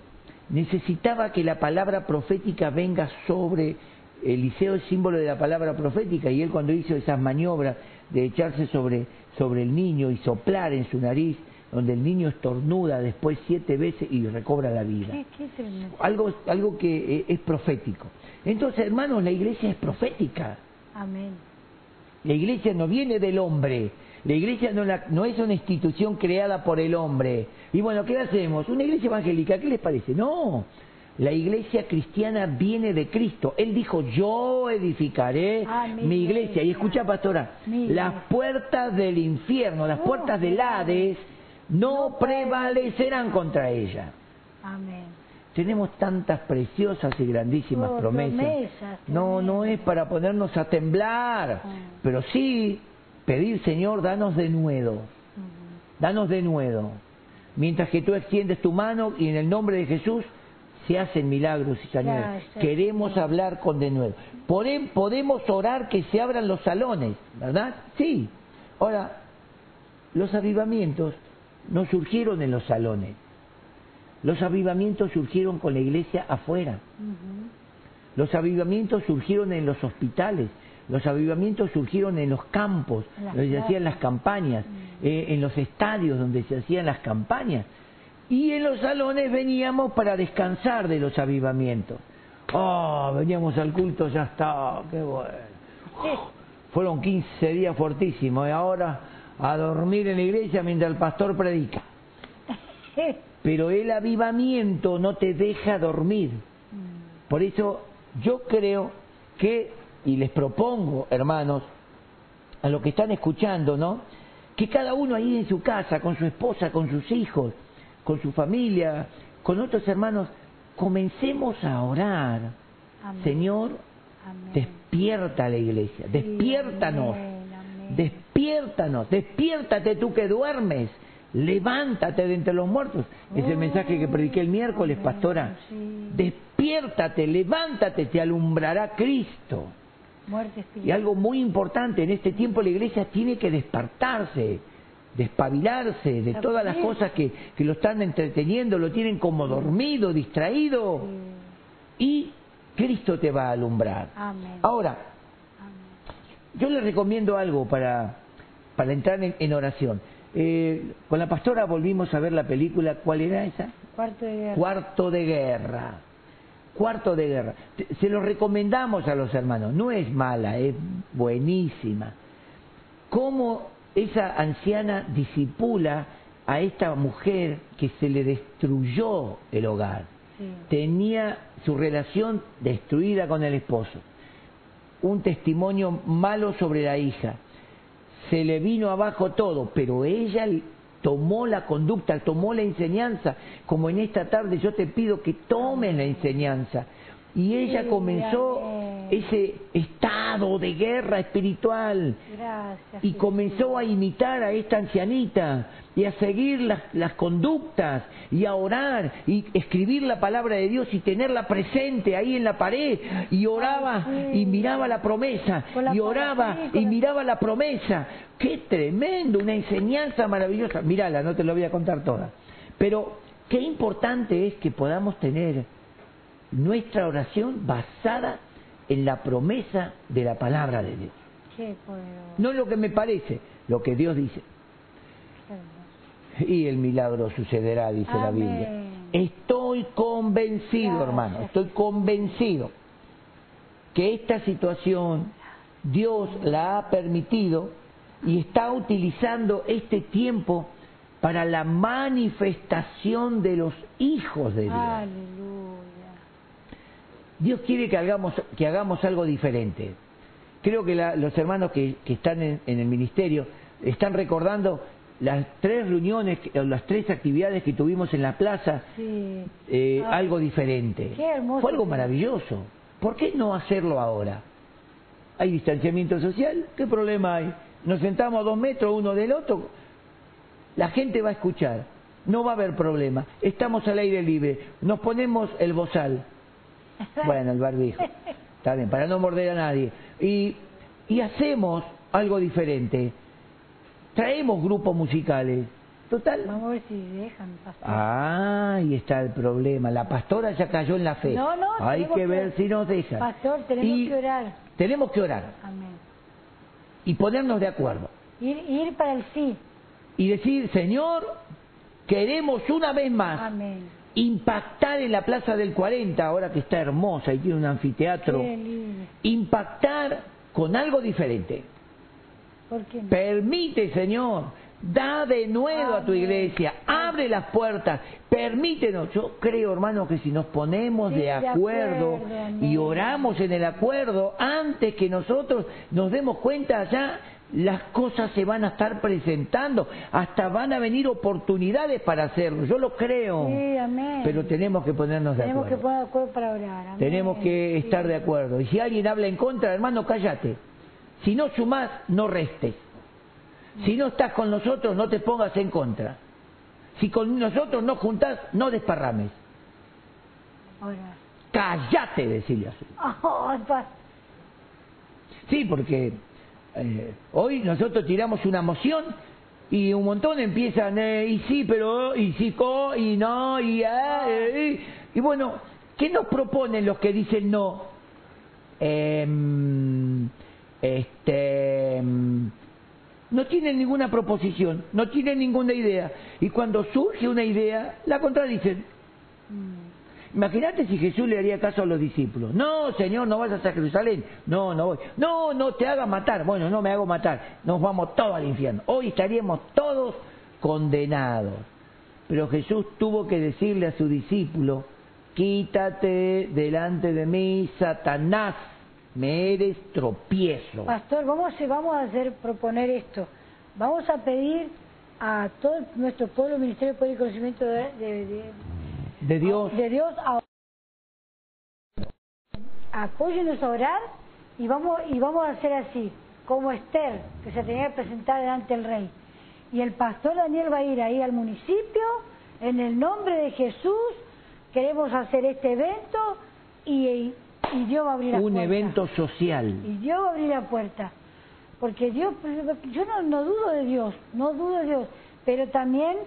Necesitaba que la palabra profética venga sobre Eliseo, es símbolo de la palabra profética, y él cuando hizo esas maniobras de echarse sobre, sobre el niño y soplar en su nariz, donde el niño estornuda después siete veces y recobra la vida. Qué. Algo, algo que eh, es profético. Entonces, hermanos, la iglesia es profética. Amén. La iglesia no viene del hombre. La iglesia no, la- no es una institución creada por el hombre. Y bueno, ¿qué hacemos? Una iglesia evangélica, ¿qué les parece? No. La iglesia cristiana viene de Cristo. Él dijo, yo edificaré Ah, mi mi iglesia. Y escucha, pastora, Mi las iglesia. puertas del infierno, las Oh, puertas del Hades, no No prevalecerán contra ella. Amén. Tenemos tantas preciosas y grandísimas Oh, promesas. promesas, No, no es para ponernos a temblar, Ah. pero sí pedir, Señor, danos de nuevo, danos de nuevo. Mientras que tú extiendes tu mano y en el nombre de Jesús se hacen milagros y sanidades. Queremos hablar con de nuevo. Pode- Podemos orar que se abran los salones, ¿verdad? Sí. Ahora, los avivamientos no surgieron en los salones. Los avivamientos surgieron con la iglesia afuera. Los avivamientos surgieron en los hospitales. Los avivamientos surgieron en los campos, las donde se hacían las campañas, eh, en los estadios donde se hacían las campañas. Y en los salones veníamos para descansar de los avivamientos. Oh, veníamos al culto, ya está, qué bueno. Fueron 15 días fortísimos y ahora a dormir en la iglesia mientras el pastor predica. Pero el avivamiento no te deja dormir. Mm. Por eso yo creo que, y les propongo, hermanos, a los que están escuchando, ¿no? Que cada uno ahí en su casa, con su esposa, con sus hijos, con su familia, con otros hermanos, comencemos a orar. Amén. Señor, Amén. despierta a la iglesia, despiértanos, amén, amén. despiértanos, despiértate tú que duermes, levántate de entre los muertos. Es el mensaje que prediqué el miércoles, Amén, pastora. sí. Despiértate, levántate, te alumbrará Cristo. Muerte Y algo muy importante, en este tiempo la iglesia tiene que despertarse, despabilarse de todas las cosas que, que lo están entreteniendo, lo tienen como dormido, distraído, y Cristo te va a alumbrar. Amén. Ahora, yo les recomiendo algo para, para entrar en, en oración. Eh, con la pastora volvimos a ver la película, ¿cuál era esa? Cuarto de guerra. Cuarto de guerra. Cuarto de guerra. Se lo recomendamos a los hermanos. No es mala, es buenísima. Cómo esa anciana disipula a esta mujer que se le destruyó el hogar. Sí. Tenía su relación destruida con el esposo. Un testimonio malo sobre la hija. Se le vino abajo todo, pero ella tomó la conducta, tomó la enseñanza, como en esta tarde yo te pido que tomes la enseñanza. Y ella comenzó amén. ese estado de guerra espiritual Gracias. y comenzó a imitar a esta ancianita y a seguir las, las conductas y a orar y escribir la palabra de Dios y tenerla presente ahí en la pared y oraba Ay, sí. y miraba la promesa la y oraba y miraba la promesa. Qué tremendo, una enseñanza maravillosa. Mírala, no te lo voy a contar toda. Pero qué importante es que podamos tener nuestra oración basada en la promesa de la palabra de Dios. Qué. No lo que me parece, lo que Dios dice. Y el milagro sucederá, dice la. Biblia. Estoy convencido, hermano, estoy convencido que esta situación Dios la ha permitido y está utilizando este tiempo para la manifestación de los hijos de Dios. Aleluya. Dios quiere que hagamos, que hagamos algo diferente. Creo que la- los hermanos que, que están en, en el ministerio están recordando las tres reuniones, las tres actividades que tuvimos en la plaza, Sí. eh, Ah, algo diferente. qué hermoso. Fue algo maravilloso. ¿Por qué no hacerlo ahora? ¿Hay distanciamiento social? ¿Qué problema hay? Nos sentamos a dos metros uno del otro. La gente va a escuchar. No va a haber problema. Estamos al aire libre. Nos ponemos el bozal. Bueno, el barbijo. Está bien, para no morder a nadie. Y, y hacemos algo diferente. Traemos grupos musicales. Total. Vamos a ver si dejan pastor. Ah, ahí está el problema. La pastora ya cayó en la fe. No, no, Hay que que- ver si nos dejan. Pastor, tenemos Y que orar. Tenemos que orar. Amén. y ponernos de acuerdo. Ir, ir para el sí. Y decir, Señor, queremos una vez más Amén. Impactar en la Plaza del 40, ahora que está hermosa y tiene un anfiteatro, impactar con algo diferente. ¿Por qué no? Permite, Señor, da de nuevo a tu iglesia, abre las puertas, permítenos. Yo creo, hermano, que si nos ponemos Sí, de de acuerdo y oramos en el acuerdo, antes que nosotros nos demos cuenta ya las cosas se van a estar presentando, hasta van a venir oportunidades para hacerlo. Yo lo creo, Sí, amén. pero tenemos que ponernos de Tenemos que acuerdo. poner de acuerdo para orar. amén. Tenemos que Sí. estar de acuerdo. Y si alguien habla en contra, hermano, cállate. Si no sumás, no restes. Si no estás con nosotros, no te pongas en contra. Si con nosotros no juntás, no desparrames. Orar. Cállate, decirle así. Sí, porque eh, hoy nosotros tiramos una moción y un montón empiezan, eh, y sí, pero, y sí, co, y no, y, ah, eh, y, y bueno, ¿qué nos proponen los que dicen no? Em, este, em, no tienen ninguna proposición, no tienen ninguna idea. Y cuando surge una idea, la contradicen. Mm. Imagínate si Jesús le haría caso a los discípulos. No, Señor, no vayas a Jerusalén. No, no voy. No, no te hagas matar. Bueno, no me hago matar. Nos vamos todos al infierno. Hoy estaríamos todos condenados. Pero Jesús tuvo que decirle a su discípulo, quítate delante de mí, Satanás, me eres tropiezo. Pastor, vamos vamos a hacer proponer esto. Vamos a pedir a todo nuestro pueblo, Ministerio de Poder y Conocimiento de- De Dios, de Dios a, apóyenos a orar y vamos y vamos a hacer así, como Esther, que se tenía que presentar delante del rey. Y el pastor Daniel va a ir ahí al municipio, en el nombre de Jesús, queremos hacer este evento y, y Dios va a abrir la un puerta. evento social. Y Dios va a abrir la puerta. Porque Dios, yo no, no dudo de Dios, no dudo de Dios, pero también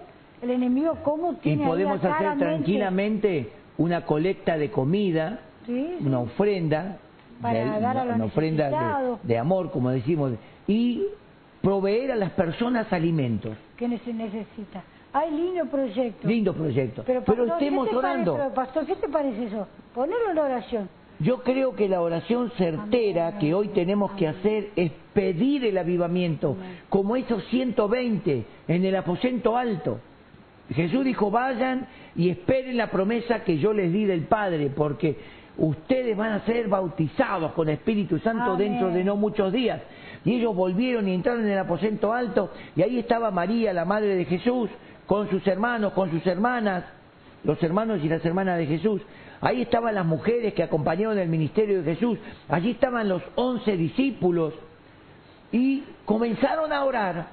el enemigo cómo Y tiene ahí podemos hacer claramente- tranquilamente una colecta de comida Sí, sí. una ofrenda, Para de- dar a una ofrenda de, de amor, como decimos, y proveer a las personas alimentos. que se necesita. Hay lindo proyecto. Lindo proyecto. Pero, Pero, pastor, estemos ¿qué te orando. Parece, pero, pastor, ¿qué te parece eso? Ponerlo en oración. Yo creo que la oración certera Amén. que hoy tenemos que hacer es pedir el avivamiento, como esos 120 en el aposento alto. Jesús dijo, vayan y esperen la promesa que yo les di del Padre, porque ustedes van a ser bautizados con Espíritu Santo Amén. dentro de no muchos días. Y ellos volvieron y entraron en el aposento alto, y ahí estaba María, la madre de Jesús, con sus hermanos, con sus hermanas, los hermanos y las hermanas de Jesús. Ahí estaban las mujeres que acompañaron el ministerio de Jesús. Allí estaban los once discípulos. Y comenzaron a orar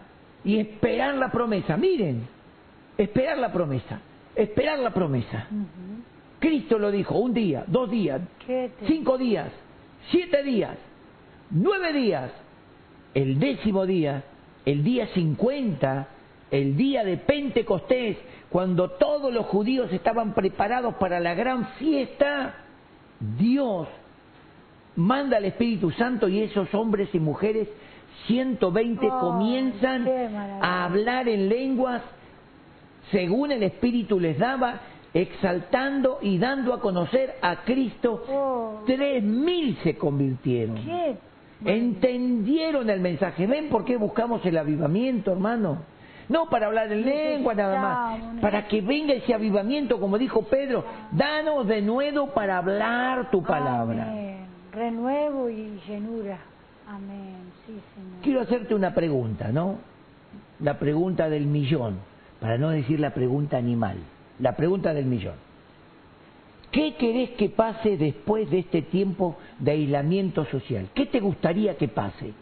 y esperar la promesa. Miren, esperar la promesa. Esperar la promesa. Cristo lo dijo, un día, dos días, ¿Qué te- cinco días, siete días, nueve días, el décimo día, el día cincuenta, el día de Pentecostés, cuando todos los judíos estaban preparados para la gran fiesta, Dios manda al Espíritu Santo y esos hombres y mujeres, 120, Oh, comienzan a hablar en lenguas según el Espíritu les daba, exaltando y dando a conocer a Cristo. Oh. Tres mil se convirtieron. ¿Qué? Entendieron el mensaje. ¿Ven por qué buscamos el avivamiento, hermano? No para hablar en lengua nada más, para que venga ese avivamiento, como dijo Pedro, danos de nuevo para hablar tu palabra. Amén. Renuevo y llenura. Amén. Sí, Señor. Quiero hacerte una pregunta, ¿no? La pregunta del millón, para no decir la pregunta animal, la pregunta del millón. ¿Qué querés que pase después de este tiempo de aislamiento social? ¿Qué te gustaría que pase?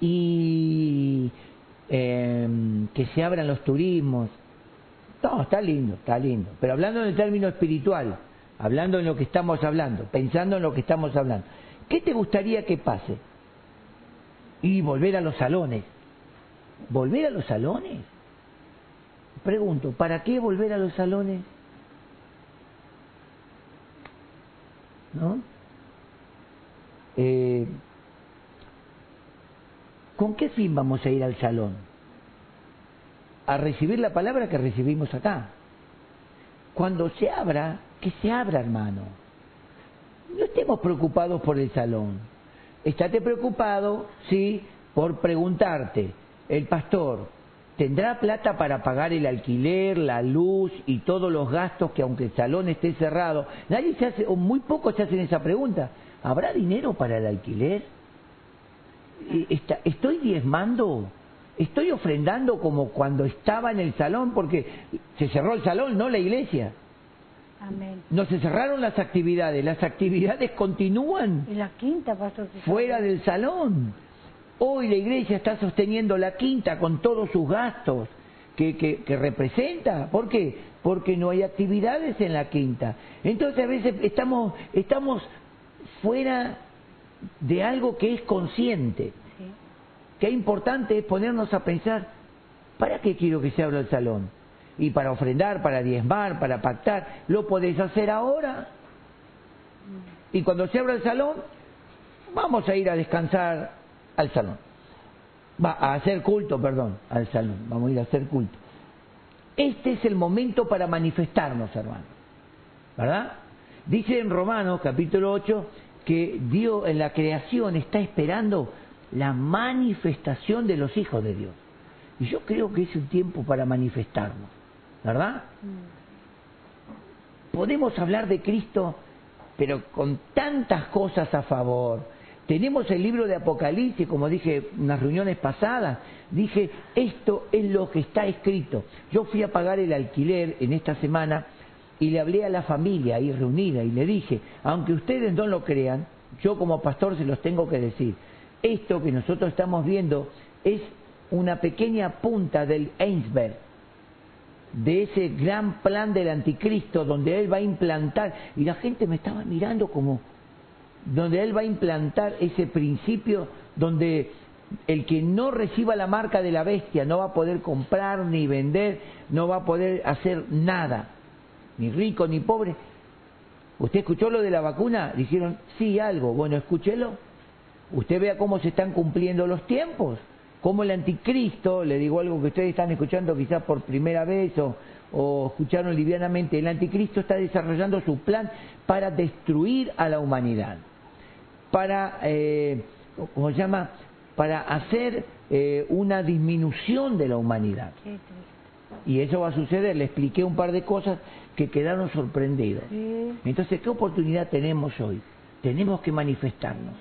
Y em, que se abran los turismos. No, está lindo, está lindo. Pero hablando en el término espiritual, hablando en lo que estamos hablando, pensando en lo que estamos hablando, ¿qué te gustaría que pase? Y volver a los salones. ¿Volver a los salones? Pregunto, ¿para qué volver a los salones? ¿No? Eh, ¿Con qué fin vamos a ir al salón? A recibir la palabra que recibimos acá. Cuando se abra, que se abra, hermano. No estemos preocupados por el salón. Estate preocupado, sí, por preguntarte, el pastor, ¿tendrá plata para pagar el alquiler, la luz y todos los gastos que aunque el salón esté cerrado? Nadie se hace, o muy pocos se hacen esa pregunta. ¿Habrá dinero para el alquiler? ¿Estoy diezmando? ¿Estoy ofrendando como cuando estaba en el salón? Porque se cerró el salón, no la iglesia. Amén. No se cerraron las actividades, las actividades continúan. Y la quinta, pastor. Fuera del salón. Hoy la iglesia está sosteniendo la quinta con todos sus gastos que, que, que, representa. ¿Por qué? Porque no hay actividades en la quinta. Entonces a veces estamos, estamos fuera de algo que es consciente. Sí. Qué importante es ponernos a pensar, ¿para qué quiero que se abra el salón? Y para ofrendar, para diezmar, para pactar, ¿lo podés hacer ahora? Y cuando se abra el salón, vamos a ir a descansar al salón. Va a hacer culto, perdón, al salón. Vamos a ir a hacer culto. Este es el momento para manifestarnos, hermano. ¿Verdad? Dice en Romanos capítulo 8 que Dios en la creación está esperando la manifestación de los hijos de Dios. Y yo creo que es un tiempo para manifestarnos, ¿verdad? Podemos hablar de Cristo, pero con tantas cosas a favor. Tenemos el libro de Apocalipsis, como dije en unas reuniones pasadas, dije, esto es lo que está escrito. Yo fui a pagar el alquiler en esta semana y le hablé a la familia ahí reunida y le dije, aunque ustedes no lo crean, yo como pastor se los tengo que decir, esto que nosotros estamos viendo es una pequeña punta del Einsberg, de ese gran plan del anticristo donde él va a implantar, y la gente me estaba mirando como, donde él va a implantar ese principio donde el que no reciba la marca de la bestia no va a poder comprar ni vender, no va a poder hacer nada ni rico ni pobre. ¿Usted escuchó lo de la vacuna? Dijeron, sí, algo. Bueno, escúchelo. Usted vea cómo se están cumpliendo los tiempos. Cómo el anticristo, le digo algo que ustedes están escuchando quizás por primera vez o, o escucharon livianamente, el anticristo está desarrollando su plan para destruir a la humanidad. Para, eh, ¿cómo se llama? Para hacer eh, una disminución de la humanidad. Y eso va a suceder. Le expliqué un par de cosas que quedaron sorprendidos. Sí. Entonces, ¿qué oportunidad tenemos hoy? Tenemos que manifestarnos.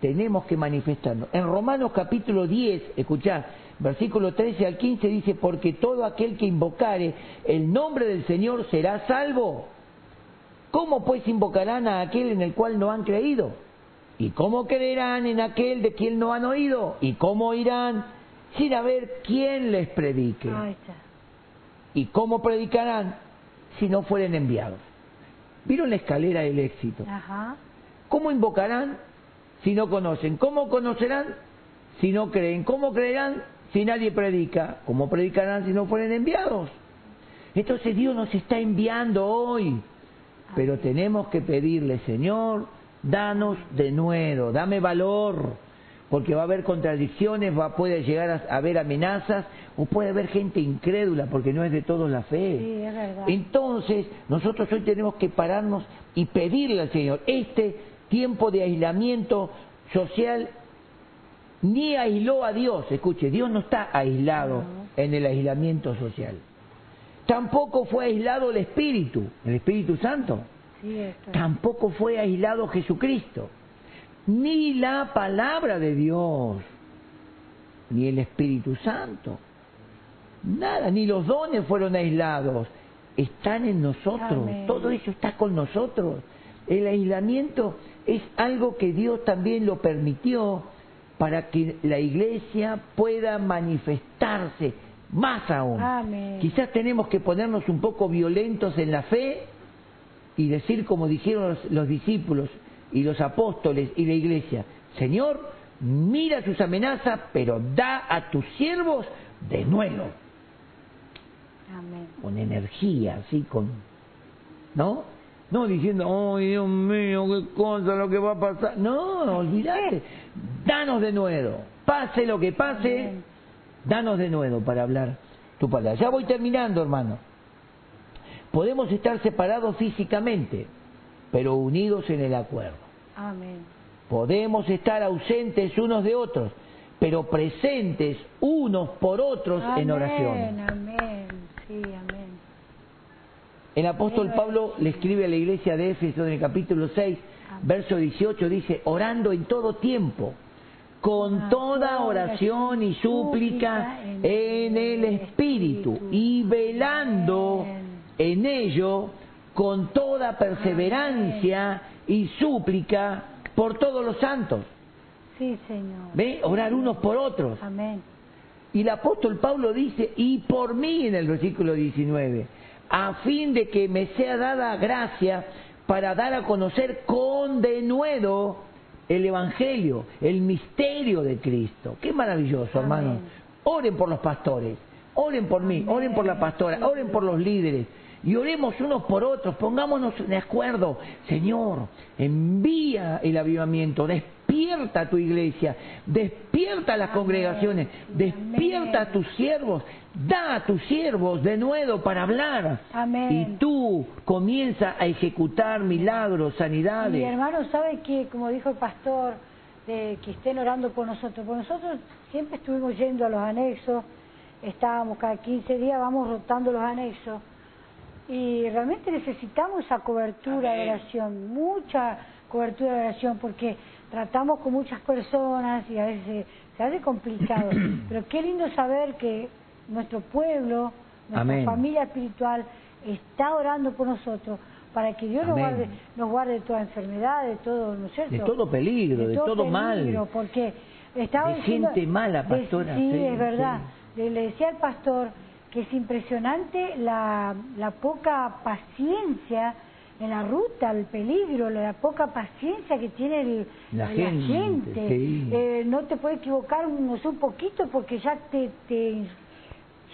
Tenemos que manifestarnos. En Romanos capítulo 10, escuchá, versículo 13 al 15 dice, porque todo aquel que invocare el nombre del Señor será salvo. ¿Cómo pues invocarán a aquel en el cual no han creído? ¿Y cómo creerán en aquel de quien no han oído? ¿Y cómo oirán sin haber quien les predique? ¿Y cómo predicarán si no fueren enviados? ¿Vieron la escalera del éxito? Ajá. ¿Cómo invocarán si no conocen? ¿Cómo conocerán si no creen? ¿Cómo creerán si nadie predica? ¿Cómo predicarán si no fueren enviados? Entonces Dios nos está enviando hoy, pero tenemos que pedirle, Señor, danos de nuevo, dame valor, porque va a haber contradicciones, va, puede llegar a haber amenazas, o puede haber gente incrédula, porque no es de todos la fe. Sí, es verdad. Entonces, nosotros hoy tenemos que pararnos y pedirle al Señor, este tiempo de aislamiento social ni aisló a Dios, escuche, Dios no está aislado No. en el aislamiento social. Tampoco fue aislado el Espíritu, el Espíritu Santo. Sí. Tampoco fue aislado Jesucristo, ni la palabra de Dios, ni el Espíritu Santo. Nada, ni los dones fueron aislados. Están en nosotros, Amén. todo eso está con nosotros. El aislamiento es algo que Dios también lo permitió para que la iglesia pueda manifestarse más aún. Amén. Quizás tenemos que ponernos un poco violentos en la fe y decir como dijeron los, los discípulos y los apóstoles y la iglesia, Señor, mira tus amenazas, pero da a tus siervos de nuevo, Amén. con energía, así, con... ¿No? No diciendo, ay Dios mío, qué cosa lo que va a pasar. No, olvídate. Danos de nuevo. pase lo que pase, Amén. danos de nuevo para hablar tu palabra. Ya voy terminando, hermano. Podemos estar separados físicamente, pero unidos en el acuerdo. Amén. Podemos estar ausentes unos de otros, pero presentes unos por otros en oración. Amén. Sí, amén. El apóstol. Pablo le escribe a la iglesia de Éfeso en el capítulo 6, verso 18, dice, orando en todo tiempo, con Ah, toda oración y súplica en el Espíritu, y velando. En ello con toda perseverancia y súplica por todos los santos. Sí, Señor. ¿Ve? Orar unos por otros. Amén. Y el apóstol Pablo dice, y por mí en el versículo 19, a fin de que me sea dada gracia para dar a conocer con denuedo el Evangelio, el misterio de Cristo. Qué maravilloso, hermanos. Oren por los pastores, oren por mí, Amén. oren por la pastora, oren por los líderes. Y oremos unos por otros, pongámonos de acuerdo. Señor, envía el avivamiento, despierta a tu iglesia, despierta a las Amén. congregaciones, despierta a tus siervos, da a tus siervos de nuevo para hablar. Amén. Y tú comienza a ejecutar milagros, Mi sanidades. hermano sabe que, como dijo el pastor, de que estén orando por nosotros. Porque nosotros siempre estuvimos yendo a los anexos, estábamos cada 15 días, vamos rotando los anexos. Y realmente necesitamos esa cobertura de oración, mucha cobertura de oración, porque tratamos con muchas personas y a veces se hace complicado. Pero qué lindo saber que nuestro pueblo, nuestra Amén. familia espiritual, está orando por nosotros para que Dios nos guarde, nos guarde de toda enfermedad, de todo, ¿no es cierto? De todo peligro, de todo mal. peligro, Porque estaba De diciendo- gente mala, de- pastora, sí, sí, es verdad. Le decía al pastor que es impresionante la, la poca paciencia en la ruta, el peligro, la poca paciencia que tiene el- La gente, sí. Eh, no te puedes equivocar no sé, un poquito porque ya te, te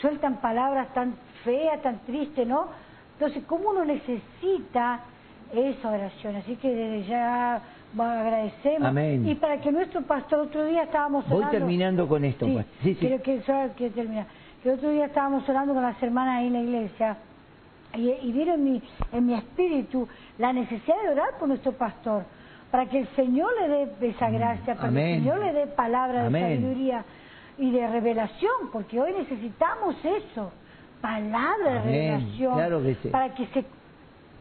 sueltan palabras tan feas, tan tristes, ¿no? Entonces, ¿cómo uno necesita esa oración? Así que desde ya agradecemos. Amén. Y para que nuestro pastor, otro día estábamos Voy orando. terminando con esto. Sí, pues. Sí, sí. Quiero, que, terminar. Que otro día estábamos orando con las hermanas ahí en la iglesia y, y vieron en mi, en mi espíritu la necesidad de orar por nuestro pastor para que el Señor le dé esa gracia, para que el Señor le dé palabra de sabiduría y de revelación, porque hoy necesitamos eso, palabra de revelación, Claro que sí. para que se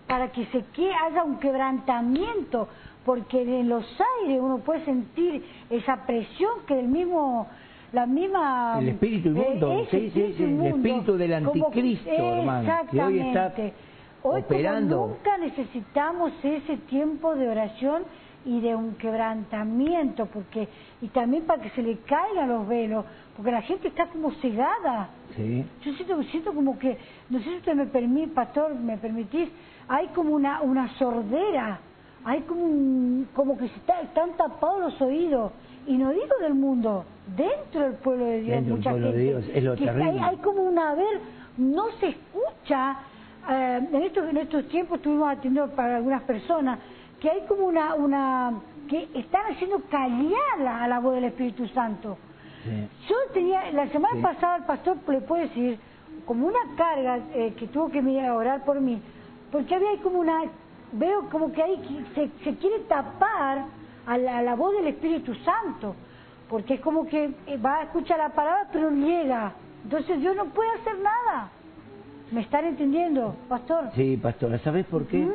para que se que haya un quebrantamiento, porque en los aires uno puede sentir esa presión que el mismo la misma El espíritu inmundo, eh, sí, sí, el espíritu del como- anticristo, hermano, que hoy está exactamente. Hoy como operando. nunca necesitamos ese tiempo de oración y de un quebrantamiento, porque y también para que se le caigan los velos, porque la gente está como cegada. Sí. Yo siento, siento como que, no sé si usted me permite, pastor, me permitís, hay como una, una sordera, hay como un- como que se está, están tapados los oídos, y no digo del mundo, dentro del pueblo de Dios, Dentro mucha de gente, Dios, es lo que está- terrible. hay, hay como una, a ver, no se escucha, eh, en, estos, en estos tiempos estuvimos atendiendo para algunas personas, que hay como una, una que están haciendo callar la- a la voz del Espíritu Santo. sí. Yo tenía, la semana Sí. pasada el pastor le puede decir, como una carga eh, que tuvo que orar por mí, porque había como una, veo como que ahí que se, se quiere tapar a la, a la voz del Espíritu Santo, porque es como que eh, va a escuchar la palabra pero no llega, entonces Dios no puede hacer nada. ¿Me están entendiendo, pastor? Sí, pastora, ¿sabes por qué?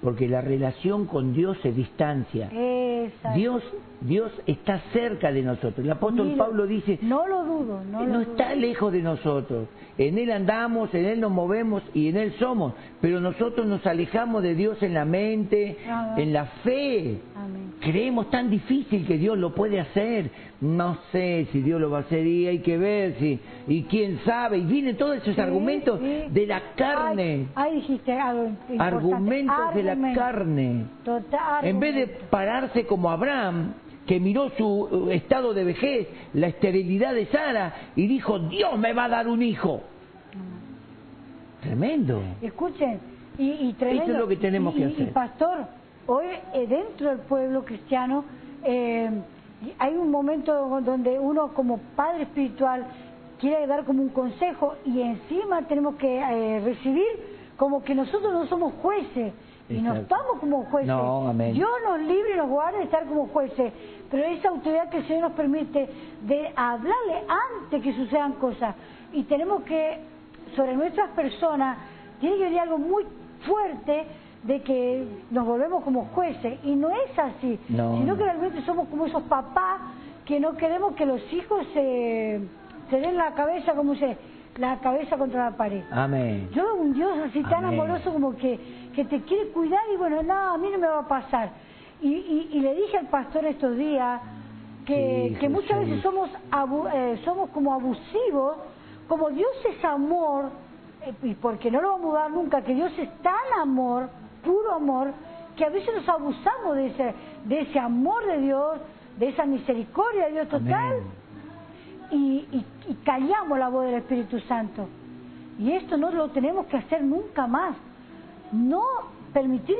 Porque la relación con Dios se distancia. Exacto. Dios, Dios está cerca de nosotros. El apóstol Pablo dice, No lo dudo, no, no, lo está dudo. lejos de nosotros. En Él andamos, en Él nos movemos y en Él somos. Pero nosotros nos alejamos de Dios en la mente, en la fe. Amén. Creemos tan difícil que Dios lo puede hacer. No sé si Dios lo va a hacer y hay que ver si y quién sabe. Y vienen todos esos Sí, argumentos sí. de la carne. Ay, ahí dijiste algo importante. argumentos de la carne. Total. En vez de pararse como Abraham, que miró su eh, estado de vejez, la esterilidad de Sara, y dijo, Dios me va a dar un hijo. Tremendo. Escuchen, y, y tremendo. Eso es lo que tenemos y- que hacer. Y pastor, hoy eh, dentro del pueblo cristiano, eh, hay un momento donde uno como padre espiritual quiere dar como un consejo y encima tenemos que eh, recibir como que nosotros no somos jueces y no estamos como jueces. No, amén. Dios nos libre y nos guarde de estar como jueces, pero esa autoridad que el Señor nos permite de hablarle antes que sucedan cosas y tenemos que, sobre nuestras personas, tiene que venir algo muy fuerte de que nos volvemos como jueces y no es así, sino que realmente somos como esos papás que no queremos que los hijos se, se den la cabeza como se la cabeza contra la pared. Amén. Yo un Dios así tan amoroso como que, que te quiere cuidar y bueno, no, a mí no me va a pasar. Y, y, le dije al pastor estos días que, que muchas veces somos, eh, somos como abusivos, como Dios es amor, eh, y porque no lo va a mudar nunca, que Dios es tan amor, puro amor, que a veces nos abusamos de ese, de ese amor de Dios, de esa misericordia de Dios total, y, y, callamos la voz del Espíritu Santo. Y esto no lo tenemos que hacer nunca más. No permitir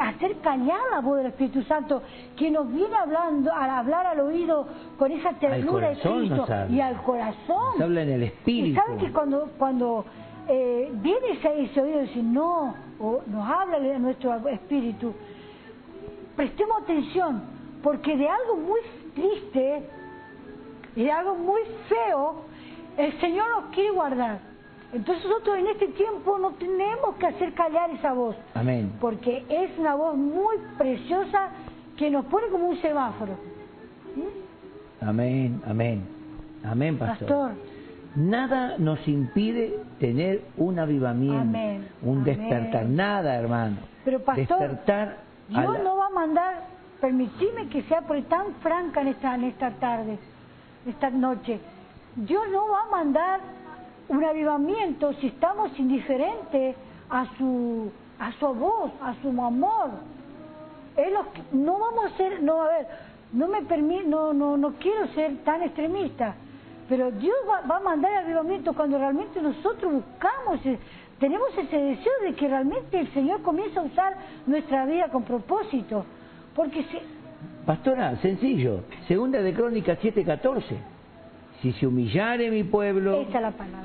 hacer callar la voz del Espíritu Santo que nos viene hablando a hablar al oído con esa ternura de Cristo y al corazón. habla en el Espíritu. Y saben que cuando, cuando eh, viene ese, ese oído y dice no, o nos habla de nuestro espíritu, prestemos atención, porque de algo muy triste y de algo muy feo, el Señor nos quiere guardar. Entonces nosotros en este tiempo no tenemos que hacer callar esa voz. Amén. Porque es una voz muy preciosa que nos pone como un semáforo. ¿Mm? Amén, amén. Amén, pastor. Nada nos impide tener un avivamiento, un despertar. Nada, hermano. Pero, pastor, despertar Dios no va a mandar, permitime que sea por tan franca en esta, en esta tarde, esta noche. Dios no va a mandar un avivamiento si estamos indiferentes a su, a su voz, a su amor. no vamos a ser, no, a ver, no me permite, no, no, no quiero ser tan extremista pero Dios va, a mandar avivamiento cuando realmente nosotros buscamos, tenemos ese deseo de que realmente el Señor comience a usar nuestra vida con propósito. Porque si... Pastora, sencillo, segunda de Crónicas 7:14. Si se humillare mi pueblo,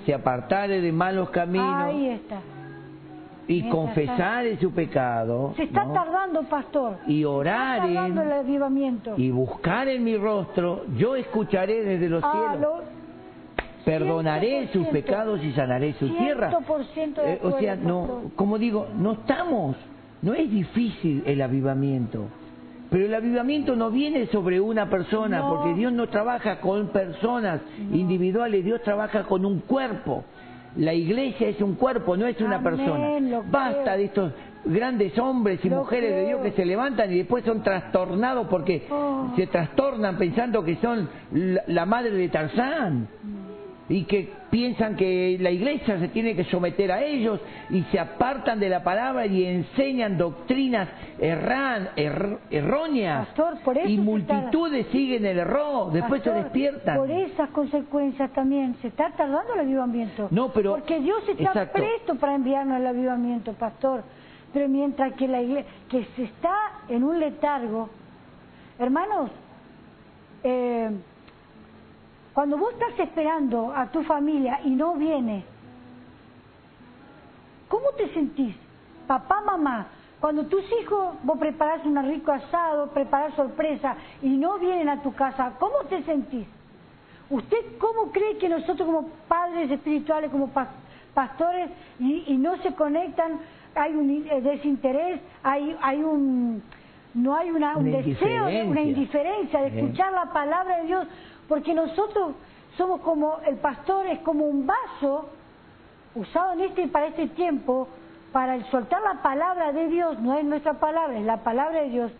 se apartare de malos caminos. Ahí está y confesar su pecado. Se está tardando, pastor. Y orar. el avivamiento. Y buscar en mi rostro, yo escucharé desde los ah, cielos. Perdonaré sus pecados y sanaré su tierra. Eh, o sea, no, como digo, no estamos, no es difícil el avivamiento. Pero el avivamiento no viene sobre una persona, porque Dios no trabaja con personas individuales, Dios trabaja con un cuerpo. La iglesia es un cuerpo, no es una persona. Basta de estos grandes hombres y mujeres de Dios que se levantan y después son trastornados porque oh. se trastornan pensando que son la madre de Tarzán y que piensan que la iglesia se tiene que someter a ellos y se apartan de la palabra y enseñan doctrinas erran, erróneas y multitudes siguen el error, después se despiertan. Por esas consecuencias también se está tardando el avivamiento. No, pero porque Dios está presto para enviarnos el avivamiento, pastor. Pero mientras que la iglesia que se está en un letargo, hermanos, eh, cuando vos estás esperando a tu familia y no viene, ¿cómo te sentís? Papá, mamá, cuando tus hijos, vos preparás un rico asado, preparás sorpresa y no vienen a tu casa, ¿cómo te sentís? ¿Usted cómo cree que nosotros como padres espirituales, como pastores, y, no se conectan, hay un eh, desinterés, hay, hay un, no hay una, un deseo, una indiferencia de escuchar la palabra de Dios? Porque nosotros somos como, el pastor es como un vaso usado en este para este tiempo, para soltar la palabra de Dios, no es nuestra palabra, es la palabra de Dios.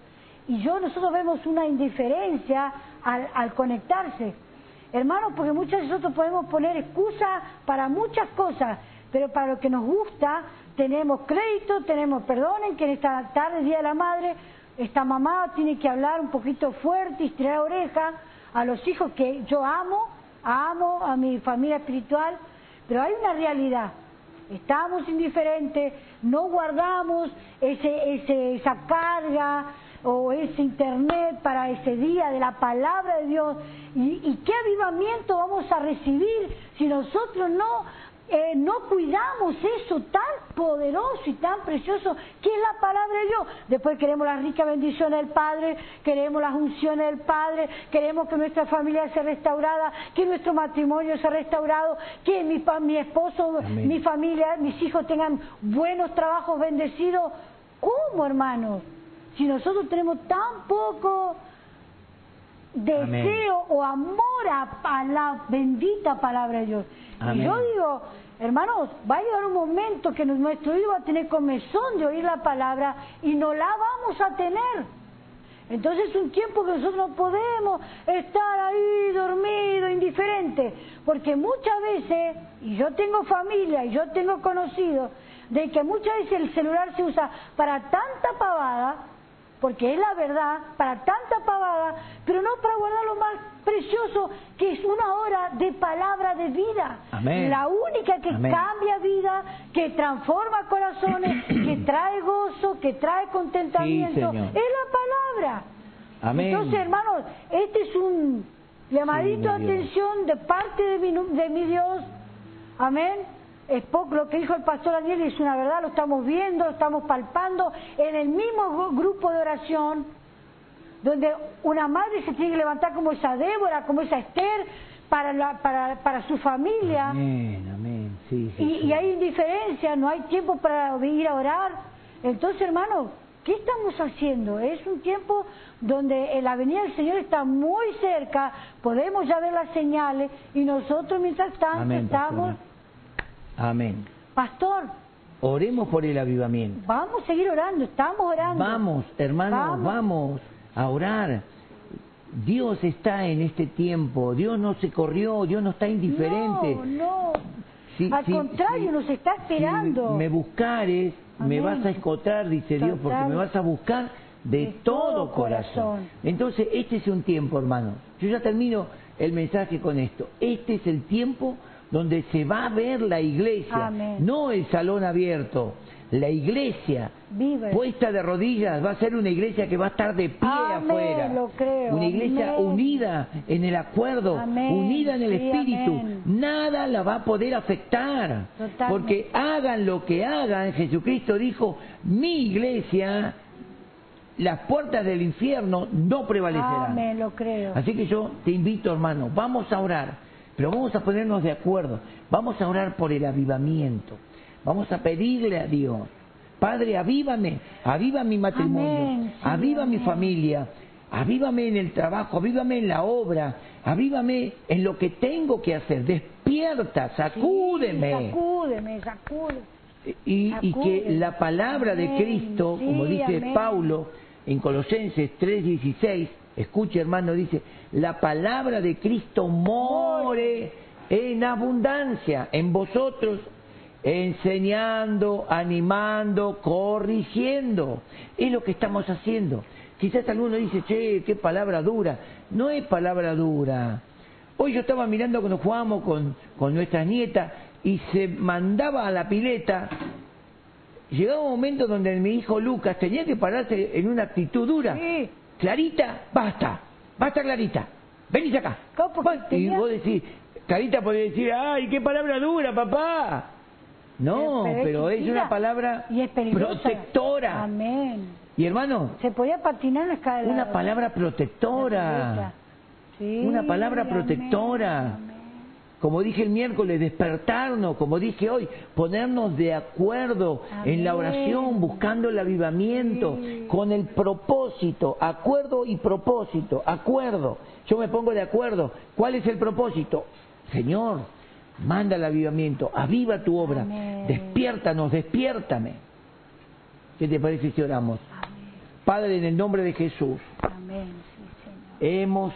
Y yo, nosotros vemos una indiferencia al, conectarse. Hermanos, porque muchas veces nosotros podemos poner excusa para muchas cosas, pero para lo que nos gusta, tenemos crédito, tenemos, perdonen que en esta tarde, Día de la Madre, esta mamá tiene que hablar un poquito fuerte y tirar oreja, a los hijos que yo amo, amo a mi familia espiritual, pero hay una realidad. Estamos indiferentes, no guardamos ese, ese, esa carga o ese internet para ese día de la palabra de Dios. ¿Y, y qué avivamiento vamos a recibir si nosotros no eh, no cuidamos eso tan poderoso y tan precioso que es la palabra de Dios. Después queremos la rica bendición del Padre, queremos las unciones del Padre, queremos que nuestra familia sea restaurada, que nuestro matrimonio sea restaurado, que mi, mi esposo, mi familia, mis hijos tengan buenos trabajos bendecidos. ¿Cómo, hermanos? Si nosotros tenemos tan poco deseo o amor a, la bendita palabra de Dios. Y yo digo, hermanos, va a llegar un momento que nuestro hijo va a tener comezón de oír la palabra y no la vamos a tener. Entonces es un tiempo que nosotros no podemos estar ahí dormido, indiferente, porque muchas veces, y yo tengo familia y yo tengo conocido, de que muchas veces el celular se usa para tanta pavada porque es la verdad para tanta pavada, pero no para guardar lo más precioso, que es una hora de palabra de vida. La única que cambia vida, que transforma corazones, que trae gozo, que trae contentamiento, es la palabra. Entonces, hermanos, este es un llamadito de atención de parte de mi, de mi Dios. Amén es poco lo que dijo el pastor Daniel es una verdad, lo estamos viendo, lo estamos palpando en el mismo grupo de oración, donde una madre se tiene que levantar como esa Débora, como esa Esther, para, la, para, para su familia. Amén, amén. Sí, y, y, hay indiferencia, no hay tiempo para ir a orar. Entonces, hermano, ¿qué estamos haciendo? Es un tiempo donde la venida del Señor está muy cerca, podemos ya ver las señales y nosotros mientras tanto estamos... Amén. Pastor. Oremos por el avivamiento. Vamos a seguir orando, estamos orando. Vamos, hermanos, vamos, a orar. Dios está en este tiempo, Dios no se corrió, Dios no está indiferente. No, no. Al contrario, nos está esperando. Si me buscares, me vas a escotar, dice Dios, porque me vas a buscar de, todo, corazón. Entonces, este es un tiempo, hermano. Yo ya termino el mensaje con esto. Este es el tiempo donde se va a ver la iglesia, no el salón abierto. La iglesia puesta de rodillas va a ser una iglesia que va a estar de pie afuera. Una iglesia unida en el acuerdo, unida en el espíritu. Nada la va a poder afectar. Porque hagan lo que hagan, Jesucristo dijo, mi iglesia las puertas del infierno no prevalecerán. lo creo. Así que yo te invito, hermano, vamos a orar pero vamos a ponernos de acuerdo, vamos a orar por el avivamiento, vamos a pedirle a Dios, Padre, avívame, aviva mi matrimonio, aviva mi familia, avívame en el trabajo, avívame en la obra, avívame en lo que tengo que hacer, despierta, sacúdeme. sacúdeme, sacúdeme. Y, y, que la palabra de Cristo, como dice Paulo en Colosenses 3:16, Escuche, hermano, dice, la palabra de Cristo more en abundancia en vosotros, enseñando, animando, corrigiendo. Es lo que estamos haciendo. Quizás alguno dice, che, qué palabra dura. No es palabra dura. Hoy yo estaba mirando cuando jugamos con, con nuestras nietas y se mandaba a la pileta. Llegaba un momento donde mi hijo Lucas tenía que pararse en una actitud dura. Clarita, basta, basta Clarita, venís acá. Y vos decís, Clarita podría decir, ay, qué palabra dura, papá. No, pero, es, una palabra protectora. Amén. Y hermano, se podía patinar escalera. Una palabra protectora. Sí, una palabra protectora como dije el miércoles, despertarnos, como dije hoy, ponernos de acuerdo en la oración, buscando el avivamiento, con el propósito, acuerdo y propósito, acuerdo. Yo me pongo de acuerdo. ¿Cuál es el propósito? Señor, manda el avivamiento, aviva tu obra, despiértanos, despiértame. ¿Qué te parece si oramos? Padre, en el nombre de Jesús, hemos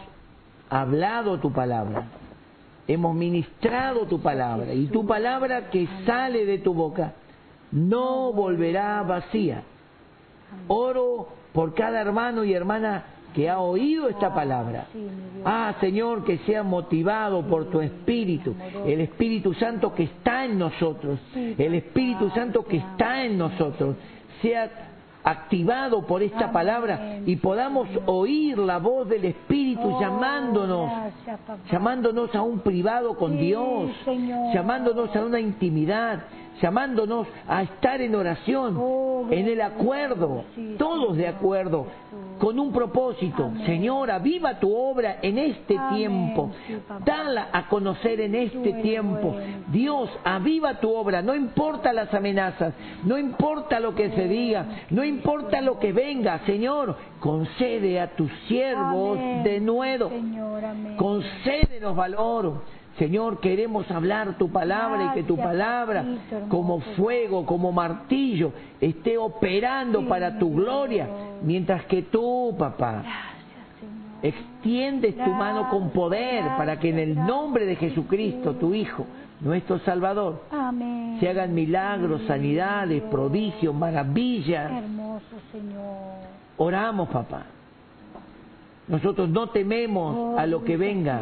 hablado tu palabra hemos ministrado tu palabra y tu palabra que sale de tu boca no volverá vacía. Oro por cada hermano y hermana que ha oído esta palabra. Ah, Señor, que sea motivado por tu Espíritu, el Espíritu Santo que está en nosotros, el Espíritu Santo que está en nosotros, sea activado por esta Amén. palabra y podamos oír la voz del Espíritu Oh, llamándonos, gracias, llamándonos a un privado con Sí, Dios, Señor. llamándonos a una intimidad, llamándonos a estar en oración, Oh, en el acuerdo, Sí, todos de acuerdo, con un propósito. Amén. Señor, aviva tu obra en este Amén, tiempo. sí. Dala a conocer en este tiempo. bueno. Dios, aviva tu obra, no importa las amenazas, no importa lo que se diga, no importa lo que venga, Señor, concede a tus siervos de nuevo, concédenos valor. Señor, queremos hablar tu palabra y que tu palabra, como fuego, como martillo, esté operando para tu gloria, mientras que tú, papá, extiendes tu mano con poder para que en el nombre de Jesucristo, tu Hijo, nuestro Salvador, se hagan milagros, sanidades, prodigios, maravillas. Hermoso Señor. Oramos, papá. Nosotros no tememos Oh, a lo que venga.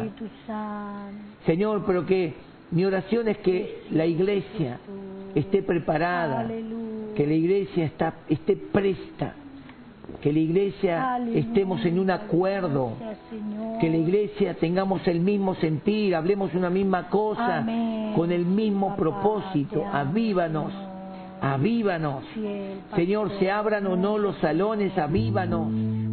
Señor, pero que mi oración es que la iglesia esté preparada, Aleluya. que la iglesia está, esté presta, que la iglesia Aleluya. estemos en un acuerdo, que la iglesia tengamos el mismo sentir, hablemos una misma cosa, Amén. con el mismo Papá, propósito. Avívanos, avívanos. Fiel, Señor, se abran o no los salones, avívanos.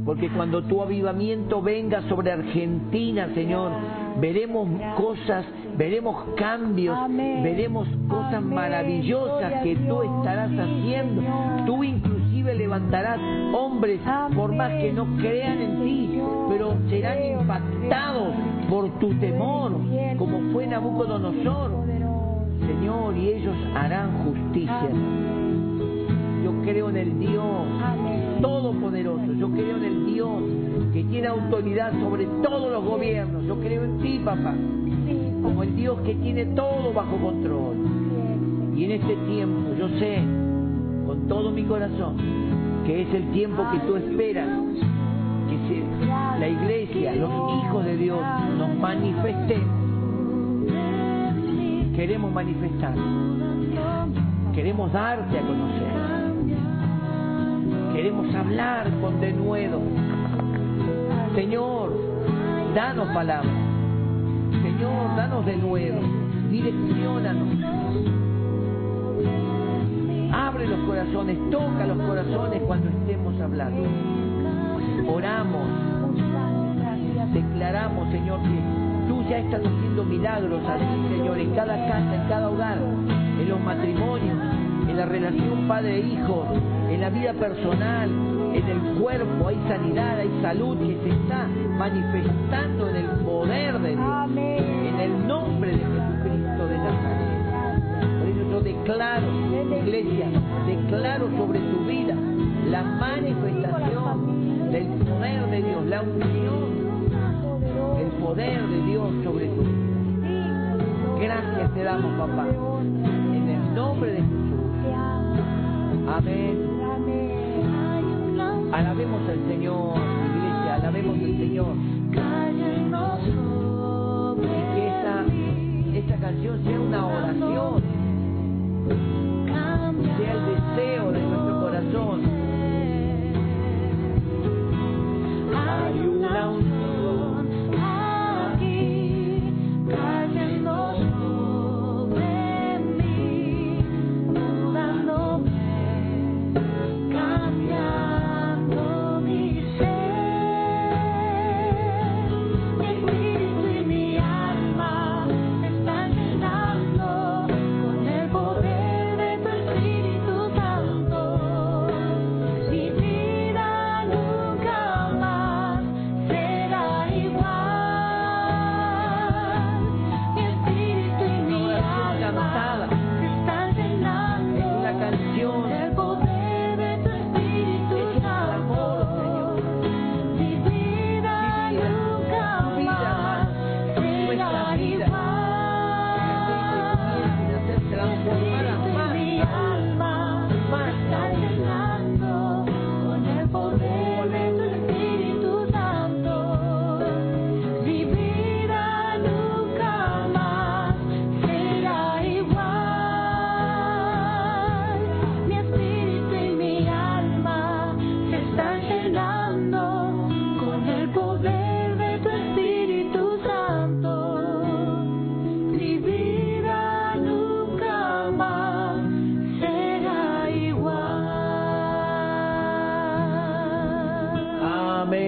Porque cuando tu avivamiento venga sobre Argentina, Señor, veremos cosas, veremos cambios, Amén. veremos cosas Amén. maravillosas que tú estarás haciendo. Tú inclusive levantarás hombres, por más que no crean en ti, pero serán impactados por tu temor, como fue Nabucodonosor. Señor, y ellos harán justicia. Yo creo en el Dios. Todopoderoso. Yo creo en el Dios que tiene autoridad sobre todos los gobiernos. Yo creo en ti, papá, como el Dios que tiene todo bajo control. Y en este tiempo yo sé, con todo mi corazón, que es el tiempo que tú esperas, que se- la iglesia, los hijos de Dios, nos manifestemos. Queremos manifestar, queremos darte a conocer, queremos hablar con denuedo. Señor, danos palabras. Señor, danos de nuevo. Direcciónanos. Abre los corazones, toca los corazones cuando estemos hablando. Oramos, declaramos, Señor, que tú ya estás haciendo milagros así, Señor, en cada casa, en cada hogar, en los matrimonios, en la relación padre-hijo, en la vida personal, en el cuerpo, hay sanidad, hay salud que se está manifestando en el poder de Dios, en el nombre de Jesucristo de Nazaret. Por eso yo declaro, iglesia, declaro sobre tu vida la manifestación del poder de Dios, la unción del poder de Dios sobre tu vida. Gracias te damos, papá, en el nombre de Jesús. Amén. Al Señor.